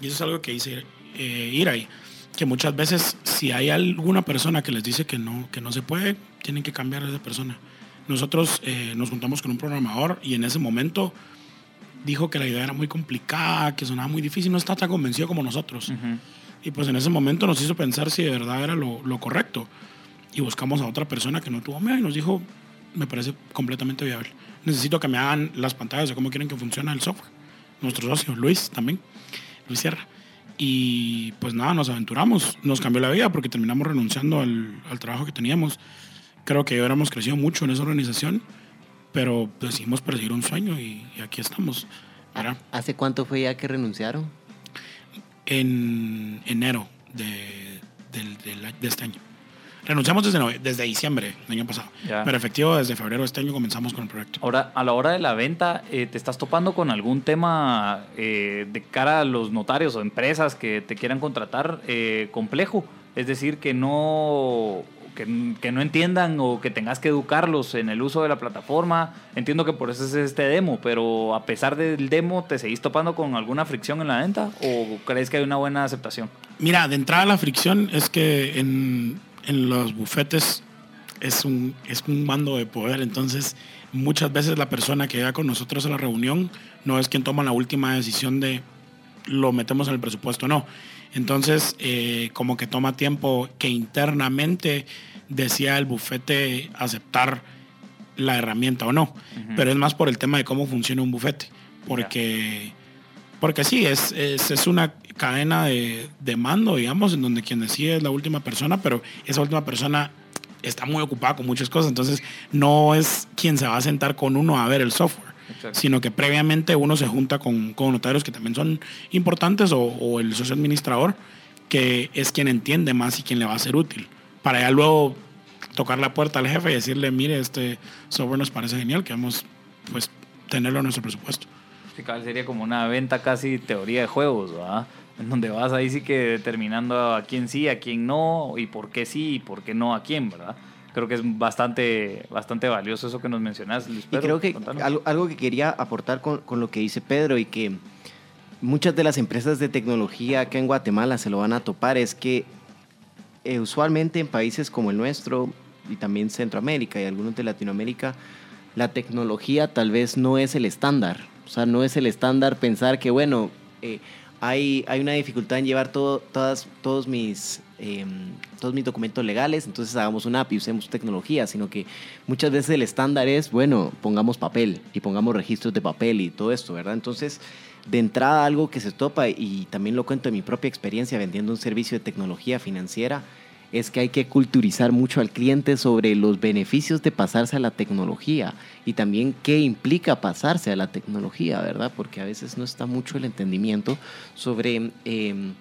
y eso es algo que dice eh, Irai. que muchas veces si hay alguna persona que les dice que no, que no se puede, tienen que cambiar a esa persona. Nosotros eh, nos juntamos con un programador y en ese momento dijo que la idea era muy complicada, que sonaba muy difícil, no está tan convencido como nosotros. Y pues en ese momento nos hizo pensar si de verdad era lo, lo, correcto. Y buscamos a otra persona que no tuvo miedo y nos dijo, me parece completamente viable. Necesito que me hagan las pantallas de cómo quieren que funcione el software. Nuestro socio, Luis, también, Luis Sierra. Y pues nada, nos aventuramos, nos cambió la vida porque terminamos renunciando al, al trabajo que teníamos. Creo que hubiéramos crecido mucho en esa organización, pero decidimos perseguir un sueño y, y aquí estamos. ¿verdad? ¿Hace cuánto fue ya que renunciaron? En enero de, de, de, de este año. Renunciamos desde, desde diciembre del año pasado. Ya. Pero efectivo, desde febrero de este año comenzamos con el proyecto. Ahora, a la hora de la venta, eh, ¿te estás topando con algún tema eh, de cara a los notarios o empresas que te quieran contratar eh, complejo? Es decir, que no, que, que, no entiendan o que tengas que educarlos en el uso de la plataforma. Entiendo que por eso es este demo, pero a pesar del demo, ¿te seguís topando con alguna fricción en la venta o crees que hay una buena aceptación? Mira, de entrada la fricción es que en en los bufetes es un, es un mando de poder, entonces muchas veces la persona que llega con nosotros a la reunión no es quien toma la última decisión de lo metemos en el presupuesto o no. Entonces, eh, como que toma tiempo que internamente decía el bufete aceptar la herramienta o no. Uh -huh. Pero es más por el tema de cómo funciona un bufete. Porque, yeah. Porque sí, es, es, es, una cadena de, de, mando, digamos, en donde quien decide es la última persona, pero esa última persona está muy ocupada con muchas cosas, entonces no es quien se va a sentar con uno a ver el software, Exacto. sino que previamente uno se junta con, con notarios que también son importantes o, o, el socio administrador, que es quien entiende más y quien le va a ser útil, para ya luego tocar la puerta al jefe y decirle, mire, este software nos parece genial, queremos pues tenerlo en nuestro presupuesto. Sería como una venta casi teoría de juegos, ¿verdad? en donde vas ahí sí que determinando a quién sí, a quién no, y por qué sí y por qué no a quién, ¿verdad? Creo que es bastante, bastante valioso eso que nos mencionas, Luis Pedro. Y creo que algo, algo, que quería aportar con, con, lo que dice Pedro y que muchas de las empresas de tecnología acá en Guatemala se lo van a topar es que eh, usualmente en países como el nuestro y también Centroamérica y algunos de Latinoamérica, la tecnología tal vez no es el estándar. Sea, no es el estándar pensar que, bueno, eh, hay, hay una dificultad en llevar todo, todas, todos, mis, eh, todos mis documentos legales, entonces hagamos una app y usemos tecnología, sino que muchas veces el estándar es, bueno, pongamos papel y pongamos registros de papel y todo esto, ¿verdad? Entonces, de entrada algo que se topa, y también lo cuento en mi propia experiencia vendiendo un servicio de tecnología financiera, es que hay que culturizar mucho al cliente sobre los beneficios de pasarse a la tecnología y también qué implica pasarse a la tecnología, ¿verdad? Porque a veces no está mucho el entendimiento sobre eh,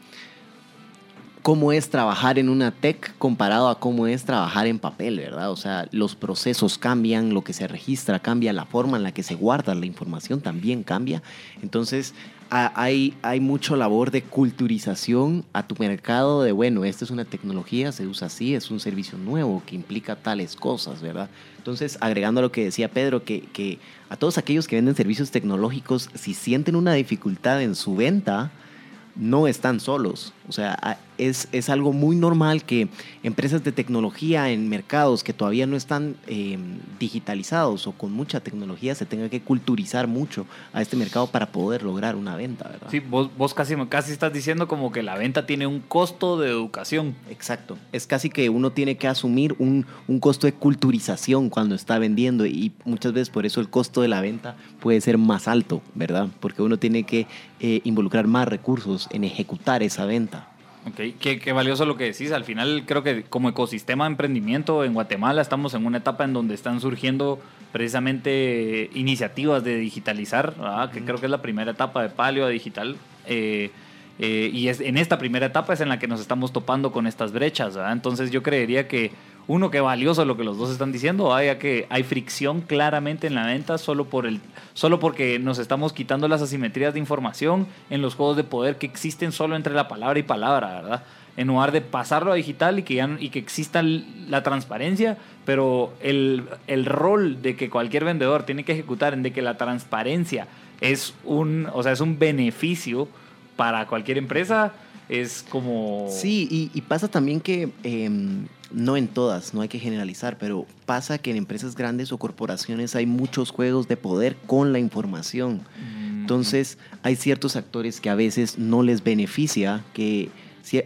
cómo es trabajar en una tech comparado a cómo es trabajar en papel, ¿verdad? O sea, los procesos cambian, lo que se registra cambia, la forma en la que se guarda la información también cambia. Entonces, hay, hay mucho labor de culturización a tu mercado de, bueno, esta es una tecnología, se usa así, es un servicio nuevo que implica tales cosas, ¿verdad? Entonces, agregando a lo que decía Pedro, que, que a todos aquellos que venden servicios tecnológicos, si sienten una dificultad en su venta, no están solos. O sea, es, es, algo muy normal que empresas de tecnología en mercados que todavía no están eh, digitalizados o con mucha tecnología se tengan que culturizar mucho a este mercado para poder lograr una venta, ¿verdad? Sí, vos, vos casi, casi estás diciendo como que la venta tiene un costo de educación. Exacto. Es casi que uno tiene que asumir un, un costo de culturización cuando está vendiendo y muchas veces por eso el costo de la venta puede ser más alto, ¿verdad? Porque uno tiene que eh, involucrar más recursos en ejecutar esa venta. Ok, qué, qué, valioso lo que decís. Al final creo que como ecosistema de emprendimiento en Guatemala estamos en una etapa en donde están surgiendo precisamente iniciativas de digitalizar, ¿verdad? que creo que es la primera etapa de Palio a digital. Eh, eh, y es, en esta primera etapa es en la que nos estamos topando con estas brechas. ¿verdad? Entonces yo creería que uno, que valioso lo que los dos están diciendo, haya que hay fricción claramente en la venta solo, por el, solo porque nos estamos quitando las asimetrías de información en los juegos de poder que existen solo entre la palabra y palabra, ¿verdad? En lugar de pasarlo a digital y que, y que exista la transparencia, pero el, el rol de que cualquier vendedor tiene que ejecutar en de que la transparencia es un, o sea, es un beneficio para cualquier empresa, es como... Sí, y, y pasa también que, em, no en todas, no hay que generalizar, pero pasa que en empresas grandes o corporaciones hay muchos juegos de poder con la información. Mm, Entonces, hay ciertos actores que a veces no les beneficia que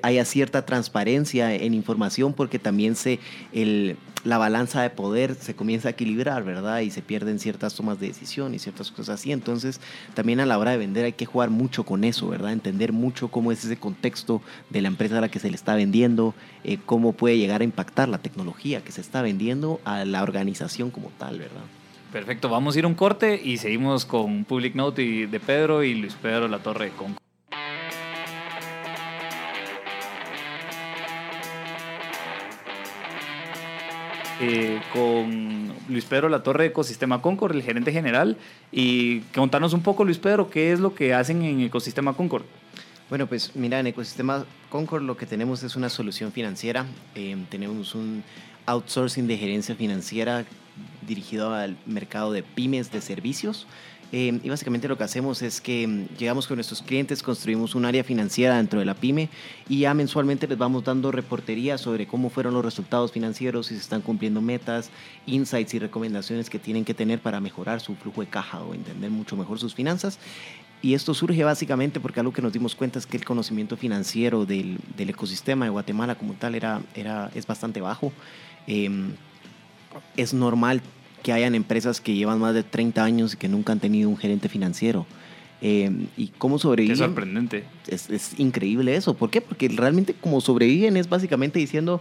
haya cierta transparencia en información porque también se el, la balanza de poder se comienza a equilibrar, ¿verdad? Y se pierden ciertas tomas de decisión y ciertas cosas así. Entonces, también a la hora de vender hay que jugar mucho con eso, ¿verdad? Entender mucho cómo es ese contexto de la empresa a la que se le está vendiendo, eh, cómo puede llegar a impactar la tecnología que se está vendiendo a la organización como tal, ¿verdad? Perfecto, vamos a ir un corte y seguimos con Public Note de Pedro y Luis Pedro La Torre con eh, con Luis Pedro La Torre de Ecosistema Concord, el gerente general. Y contanos un poco, Luis Pedro, qué es lo que hacen en Ecosistema Concord. Bueno, pues mira, en Ecosistema Concord lo que tenemos es una solución financiera. Eh, tenemos un outsourcing de gerencia financiera dirigido al mercado de pymes de servicios. Eh, y básicamente lo que hacemos es que mm, llegamos con nuestros clientes, construimos un área financiera dentro de la pyme y ya mensualmente les vamos dando reportería sobre cómo fueron los resultados financieros, si se están cumpliendo metas, insights y recomendaciones que tienen que tener para mejorar su flujo de caja o entender mucho mejor sus finanzas. Y esto surge básicamente porque algo que nos dimos cuenta es que el conocimiento financiero del, del ecosistema de Guatemala como tal era, era, es bastante bajo. Eh, es normal que hayan empresas que llevan más de 30 años y que nunca han tenido un gerente financiero. Eh, ¿Y cómo Qué sobreviven? sorprendente. es, es increíble eso. ¿Por qué? Porque realmente como sobreviven es básicamente diciendo,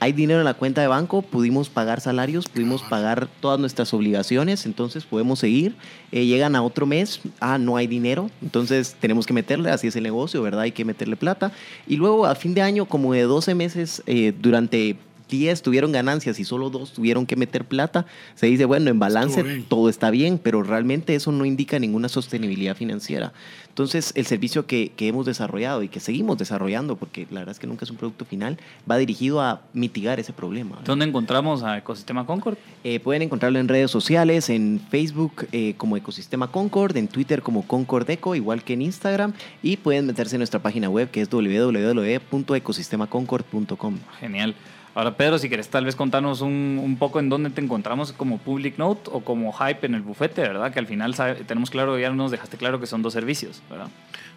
hay dinero en la cuenta de banco, pudimos pagar salarios, pudimos pagar todas nuestras obligaciones, entonces podemos seguir. Eh, llegan a otro mes, ah, no hay dinero, entonces tenemos que meterle, así es el negocio, ¿verdad? Hay que meterle plata. Y luego a fin de año, como de 12 meses, eh, durante 10 tuvieron ganancias y solo dos tuvieron que meter plata, se dice, bueno, en balance todo está bien, pero realmente eso no indica ninguna sostenibilidad financiera. Entonces, el servicio que, que hemos desarrollado y que seguimos desarrollando, porque la verdad es que nunca es un producto final, va dirigido a mitigar ese problema. ¿verdad? ¿Dónde encontramos a Ecosistema Concord? Eh, pueden encontrarlo en redes sociales, en Facebook eh, como Ecosistema Concord, en Twitter como Concord Eco, igual que en Instagram, y pueden meterse en nuestra página web que es www.ecosistemaconcord.com. Genial. Ahora, Pedro, si quieres tal vez contarnos un, un poco en dónde te encontramos como Public Note o como Hype en el bufete, ¿verdad? Que al final sabe- tenemos claro, ya nos dejaste claro que son dos servicios, ¿verdad?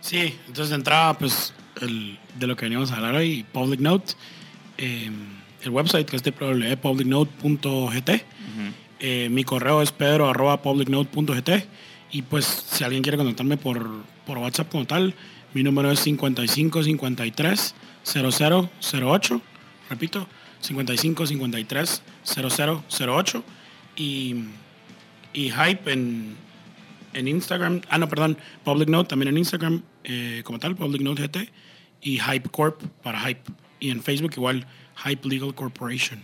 Sí, entonces de entrada, pues, el- de lo que veníamos a hablar hoy, Public Note, eh, el website que es www.publicnote.gt, eh, mi correo es pedro.publicnote.gt y pues si alguien quiere contactarme por, por WhatsApp como tal, mi número es 55 53 0008, repito, 55 53 0008 y, y Hype en, en Instagram, ah no, perdón, Public Note también en Instagram eh, como tal, Public Note GT y Hype Corp para Hype y en Facebook igual Hype Legal Corporation.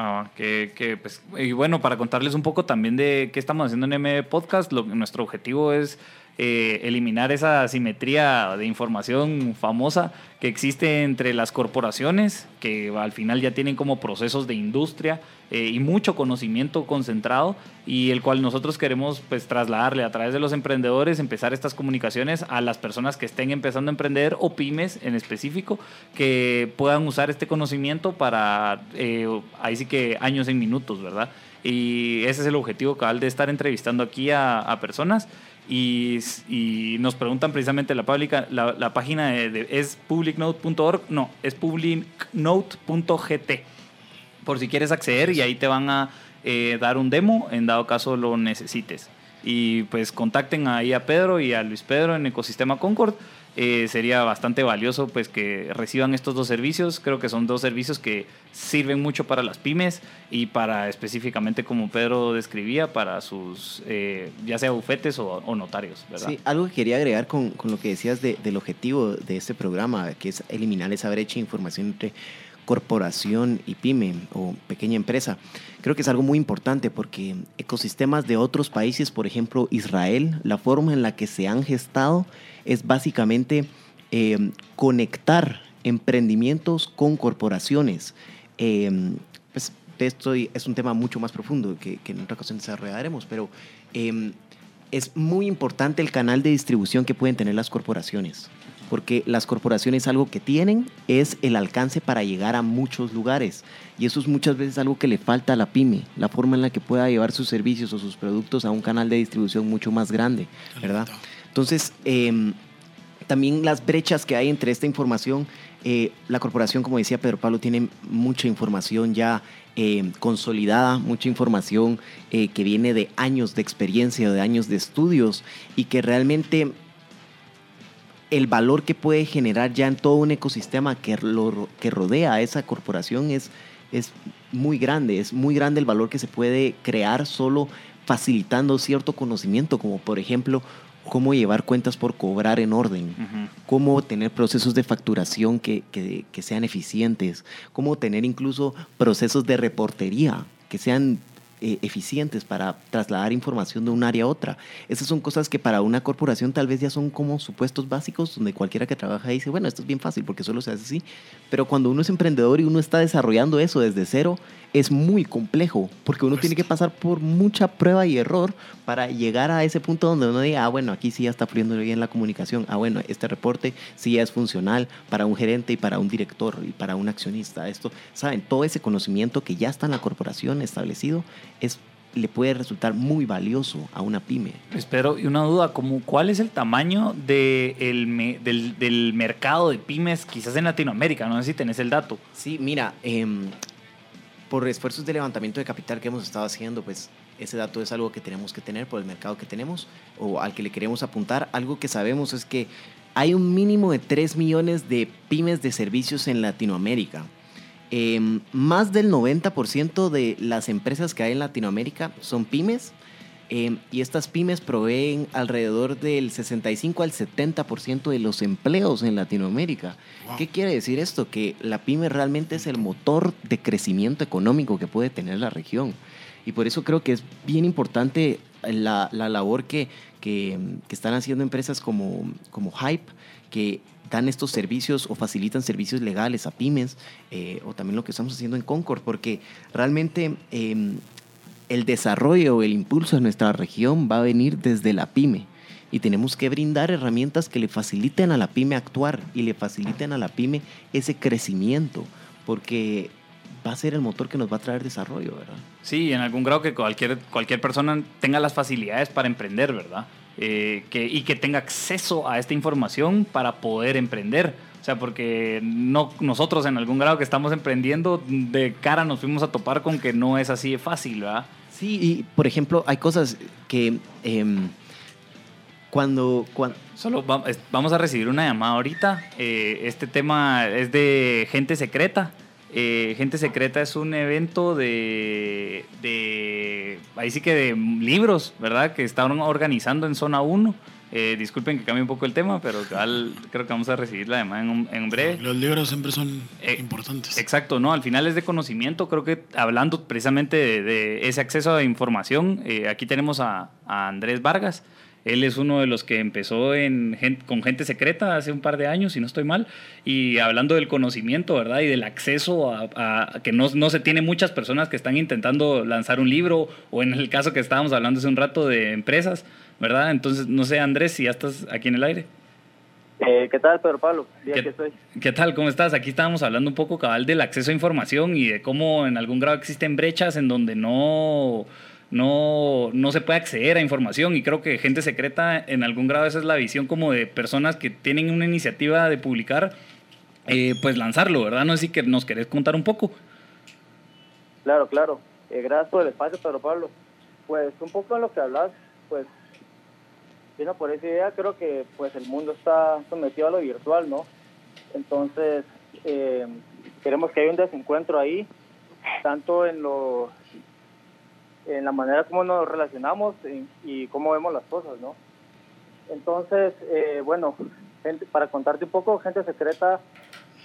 Ah, que, que, pues, y bueno, para contarles un poco también de qué estamos haciendo en MB Podcast, nuestro objetivo es eh, eliminar esa asimetría de información famosa que existe entre las corporaciones, que al final ya tienen como procesos de industria eh, y mucho conocimiento concentrado, y el cual nosotros queremos pues trasladarle a través de los emprendedores, empezar estas comunicaciones a las personas que estén empezando a emprender o pymes en específico, que puedan usar este conocimiento para, eh, ahí sí que años en minutos, ¿verdad? Y ese es el objetivo cabal de estar entrevistando aquí a, a personas. Y, nos preguntan precisamente la, pública, la, página de, de- es publicnote.org, no, es publicnote.gt por si quieres acceder y ahí te van a eh, dar un demo en dado caso lo necesites. Y pues contacten ahí a Pedro y a Luis Pedro en Ecosistema Concord. Eh, sería bastante valioso pues que reciban estos dos servicios. Creo que son dos servicios que sirven mucho para las pymes y para específicamente como Pedro describía para sus eh, ya sea bufetes o, notarios. Sí, algo que quería agregar con, con lo que decías de- del objetivo de este programa, que es eliminar esa brecha de información entre corporación y pyme o pequeña empresa. Creo que es algo muy importante porque ecosistemas de otros países, por ejemplo Israel, la forma en la que se han gestado es básicamente eh, conectar emprendimientos con corporaciones. Eh, pues esto es un tema mucho más profundo que, en otra ocasión desarrollaremos, pero eh, es muy importante el canal de distribución que pueden tener las corporaciones. porque las corporaciones algo que tienen es el alcance para llegar a muchos lugares. Y eso es muchas veces algo que le falta a la pyme, la forma en la que pueda llevar sus servicios o sus productos a un canal de distribución mucho más grande, ¿verdad? Entonces, em, también las brechas que hay entre esta información, eh, la corporación, como decía Pedro Pablo, tiene mucha información ya em, consolidada, mucha información eh, que viene de años de experiencia, de años de estudios y que realmente el valor que puede generar ya en todo un ecosistema que, lo, que rodea a esa corporación es, es muy grande, es muy grande el valor que se puede crear solo facilitando cierto conocimiento, como por ejemplo cómo llevar cuentas por cobrar en orden, cómo tener procesos de facturación que, que, que, sean eficientes, cómo tener incluso procesos de reportería que sean eh, eficientes para trasladar información de un área a otra. Esas son cosas que para una corporación tal vez ya son como supuestos básicos donde cualquiera que trabaja dice, bueno, esto es bien fácil porque solo se hace así. Pero cuando uno es emprendedor y uno está desarrollando eso desde cero, es muy complejo porque uno tiene que pasar por mucha prueba y error para llegar a ese punto donde uno diga, ah, bueno, aquí sí ya está fluyendo bien la comunicación, ah, bueno, este reporte sí ya es funcional para un gerente y para un director y para un accionista. Esto, ¿saben? Todo ese conocimiento que ya está en la corporación establecido es le puede resultar muy valioso a una pyme. Espero, y una duda, como, ¿cuál es el tamaño de el, del, del, mercado de pymes quizás en Latinoamérica? No sé si tenés el dato. Sí, mira, eh, por esfuerzos de levantamiento de capital que hemos estado haciendo, pues ese dato es algo que tenemos que tener por el mercado que tenemos o al que le queremos apuntar. Algo que sabemos es que hay un mínimo de 3 millones de pymes de servicios en Latinoamérica. Eh, más del 90% de las empresas que hay en Latinoamérica son pymes Em, y estas pymes proveen alrededor del 65 al 70% de los empleos en Latinoamérica. ¿Qué quiere decir esto? Que la pyme realmente es el motor de crecimiento económico que puede tener la región. Y por eso creo que es bien importante la, la labor que, que, que, están haciendo empresas como, como Hype, que dan estos servicios o facilitan servicios legales a pymes, eh, o también lo que estamos haciendo en Concord, porque realmente eh, el desarrollo, el impulso de nuestra región va a venir desde la pyme. Y tenemos que brindar herramientas que le faciliten a la pyme actuar y le faciliten a la pyme ese crecimiento, porque va a ser el motor que nos va a traer desarrollo, ¿verdad? Sí, en algún grado que cualquier, cualquier persona tenga las facilidades para emprender, ¿verdad? Eh, que, y que tenga acceso a esta información para poder emprender. O sea, porque no, nosotros en algún grado que estamos emprendiendo, de cara nos fuimos a topar con que no es así de fácil, ¿verdad? Sí, y por ejemplo, hay cosas que em, cuando, cuando... Solo vamos a recibir una llamada ahorita. Eh, este tema es de Gente Secreta. Eh, Gente Secreta es un evento de, de, ahí sí que de libros, ¿verdad? Que están organizando en Zona 1. Eh, disculpen que cambie un poco el tema, pero creo que vamos a recibir la demanda en, en breve. Los libros siempre son eh, importantes. Exacto, ¿no? Al final es de conocimiento. Creo que hablando precisamente de, ese acceso a información, eh, aquí tenemos a, a, Andrés Vargas. Él es uno de los que empezó en, con gente secreta hace un par de años, si no estoy mal, y hablando del conocimiento, ¿verdad? Y del acceso a, a que no, no se tiene muchas personas que están intentando lanzar un libro, o en el caso que estábamos hablando hace un rato de empresas ¿verdad? Entonces, no sé, Andrés, si ya estás aquí en el aire. Eh, ¿Qué tal, Pedro Pablo? ¿Qué, ¿Qué tal? ¿Cómo estás? Aquí estábamos hablando un poco, cabal, del acceso a información y de cómo en algún grado existen brechas en donde no, no, no se puede acceder a información y creo que gente secreta en algún grado esa es la visión como de personas que tienen una iniciativa de publicar, eh, pues lanzarlo, ¿verdad? No sé si que nos querés contar un poco. Claro, claro. Eh, gracias por el espacio, Pedro Pablo. Pues un poco de lo que hablas, pues sino por esa idea creo que pues el mundo está sometido a lo virtual, ¿no? Entonces eh, queremos que haya un desencuentro ahí, tanto en lo en la manera como nos relacionamos y, cómo vemos las cosas, ¿no? Entonces, eh, bueno, para contarte un poco, Gente Secreta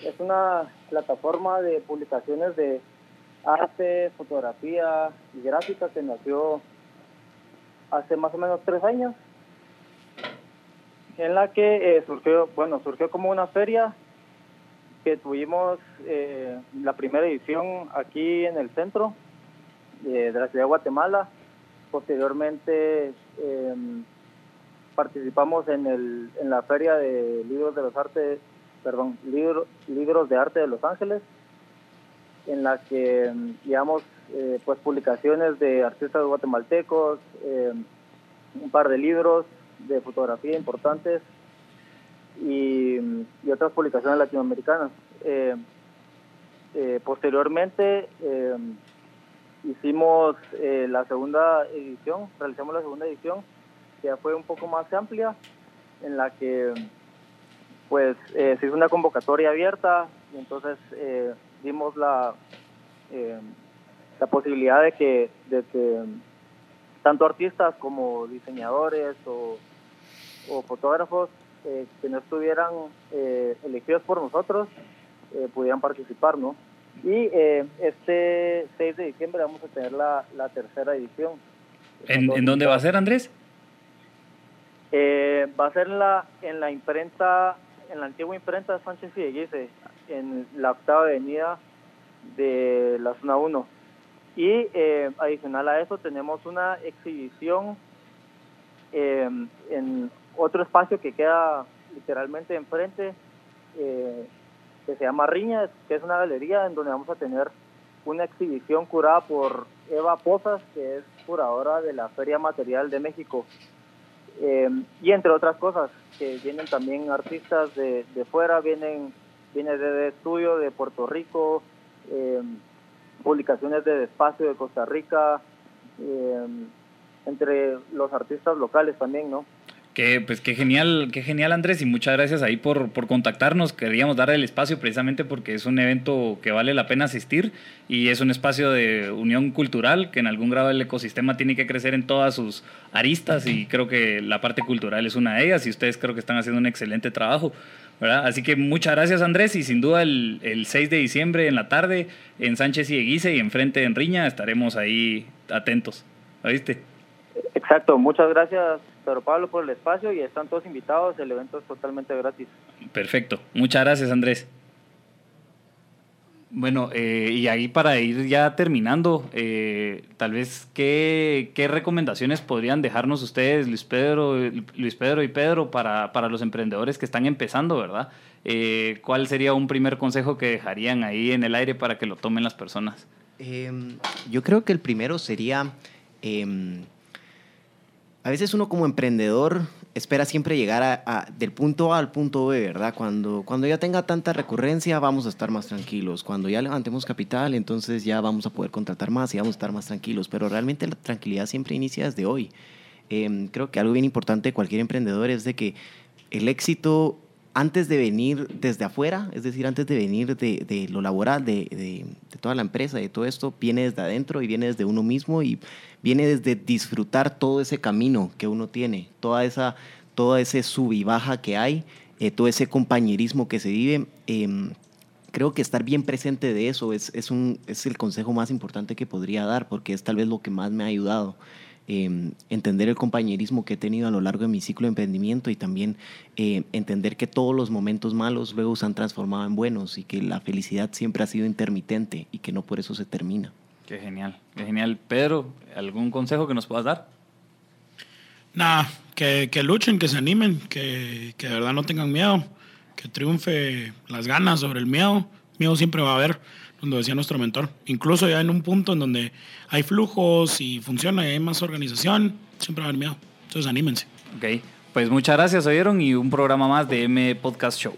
es una plataforma de publicaciones de arte, fotografía y gráfica que nació hace más o menos tres años en la que eh, surgió, bueno, surgió como una feria que tuvimos eh, la primera edición aquí en el centro eh, de la ciudad de Guatemala. Posteriormente participamos en, el, en la Feria de Libros de los Artes, perdón, libro, Libros de Arte de Los Ángeles, en la que llevamos eh, pues publicaciones de artistas guatemaltecos, eh, un par de libros de fotografía importantes y, otras publicaciones latinoamericanas. Eh, posteriormente hicimos la segunda edición, realizamos la segunda edición, que ya fue un poco más amplia, en la que pues se hizo una convocatoria abierta y entonces dimos la la posibilidad de que, de que tanto artistas como diseñadores o, fotógrafos eh, que no estuvieran eh, elegidos por nosotros eh, pudieran participar, ¿no? Y este 6 de diciembre vamos a tener la, tercera edición. ¿En, ¿En, dónde va a ser, Andrés? va a ser en la, en la imprenta, en la antigua imprenta de Sánchez y en la octava avenida de la zona 1. Y eh, adicional a eso tenemos una exhibición eh, en otro espacio que queda literalmente enfrente, eh, que se llama Riña, que es una galería en donde vamos a tener una exhibición curada por Eva Pozas, que es curadora de la Feria Material de México. y entre otras cosas, que vienen también artistas de, de fuera, vienen, viene de estudio de Puerto Rico, publicaciones de Despacio de Costa Rica, eh, entre los artistas locales también, ¿no? Que, pues qué genial, qué genial Andrés y muchas gracias ahí por, por contactarnos. Queríamos dar el espacio precisamente porque es un evento que vale la pena asistir y es un espacio de unión cultural que en algún grado el ecosistema tiene que crecer en todas sus aristas y creo que la parte cultural es una de ellas y ustedes creo que están haciendo un excelente trabajo. Así que muchas gracias Andrés y sin duda el, el 6 de diciembre en la tarde en Sánchez y Eguice y enfrente de Enriña estaremos ahí atentos. ¿Viste? Exacto, muchas gracias Pedro Pablo por el espacio y están todos invitados, el evento es totalmente gratis. Perfecto, muchas gracias Andrés. Bueno, eh, y ahí para ir ya terminando, eh, tal vez ¿qué, qué, recomendaciones podrían dejarnos ustedes, Luis Pedro, Luis Pedro y Pedro, para, para los emprendedores que están empezando, ¿verdad? Eh, ¿Cuál sería un primer consejo que dejarían ahí en el aire para que lo tomen las personas? Em, yo creo que el primero sería, em, a veces uno como emprendedor espera siempre llegar a, del punto A al punto B, ¿verdad? Cuando, cuando ya tenga tanta recurrencia vamos a estar más tranquilos. Cuando ya levantemos capital, entonces ya vamos a poder contratar más y vamos a estar más tranquilos. Pero realmente la tranquilidad siempre inicia desde hoy. Em, creo que algo bien importante de cualquier emprendedor es de que el éxito antes de venir desde afuera, es decir, antes de venir de, lo laboral, de, toda la empresa, de todo esto, viene desde adentro y viene desde uno mismo y viene desde disfrutar todo ese camino que uno tiene, toda esa, toda ese sub y baja que hay, eh, todo ese compañerismo que se vive. Em, creo que estar bien presente de eso es, es, un, es el consejo más importante que podría dar, porque es tal vez lo que más me ha ayudado. Em, entender el compañerismo que he tenido a lo largo de mi ciclo de emprendimiento y también eh, entender que todos los momentos malos luego se han transformado en buenos y que la felicidad siempre ha sido intermitente y que no por eso se termina. Qué genial, qué genial. Pedro, ¿algún consejo que nos puedas dar? Nada, que, que, luchen, que se animen, que, que de verdad no tengan miedo, que triunfe las ganas sobre el miedo. Miedo siempre va a haber como decía nuestro mentor. Incluso ya en un punto en donde hay flujos y funciona y hay más organización, siempre va a haber miedo. Entonces anímense. Ok, pues muchas gracias, oyeron, y un programa más de M Podcast Show.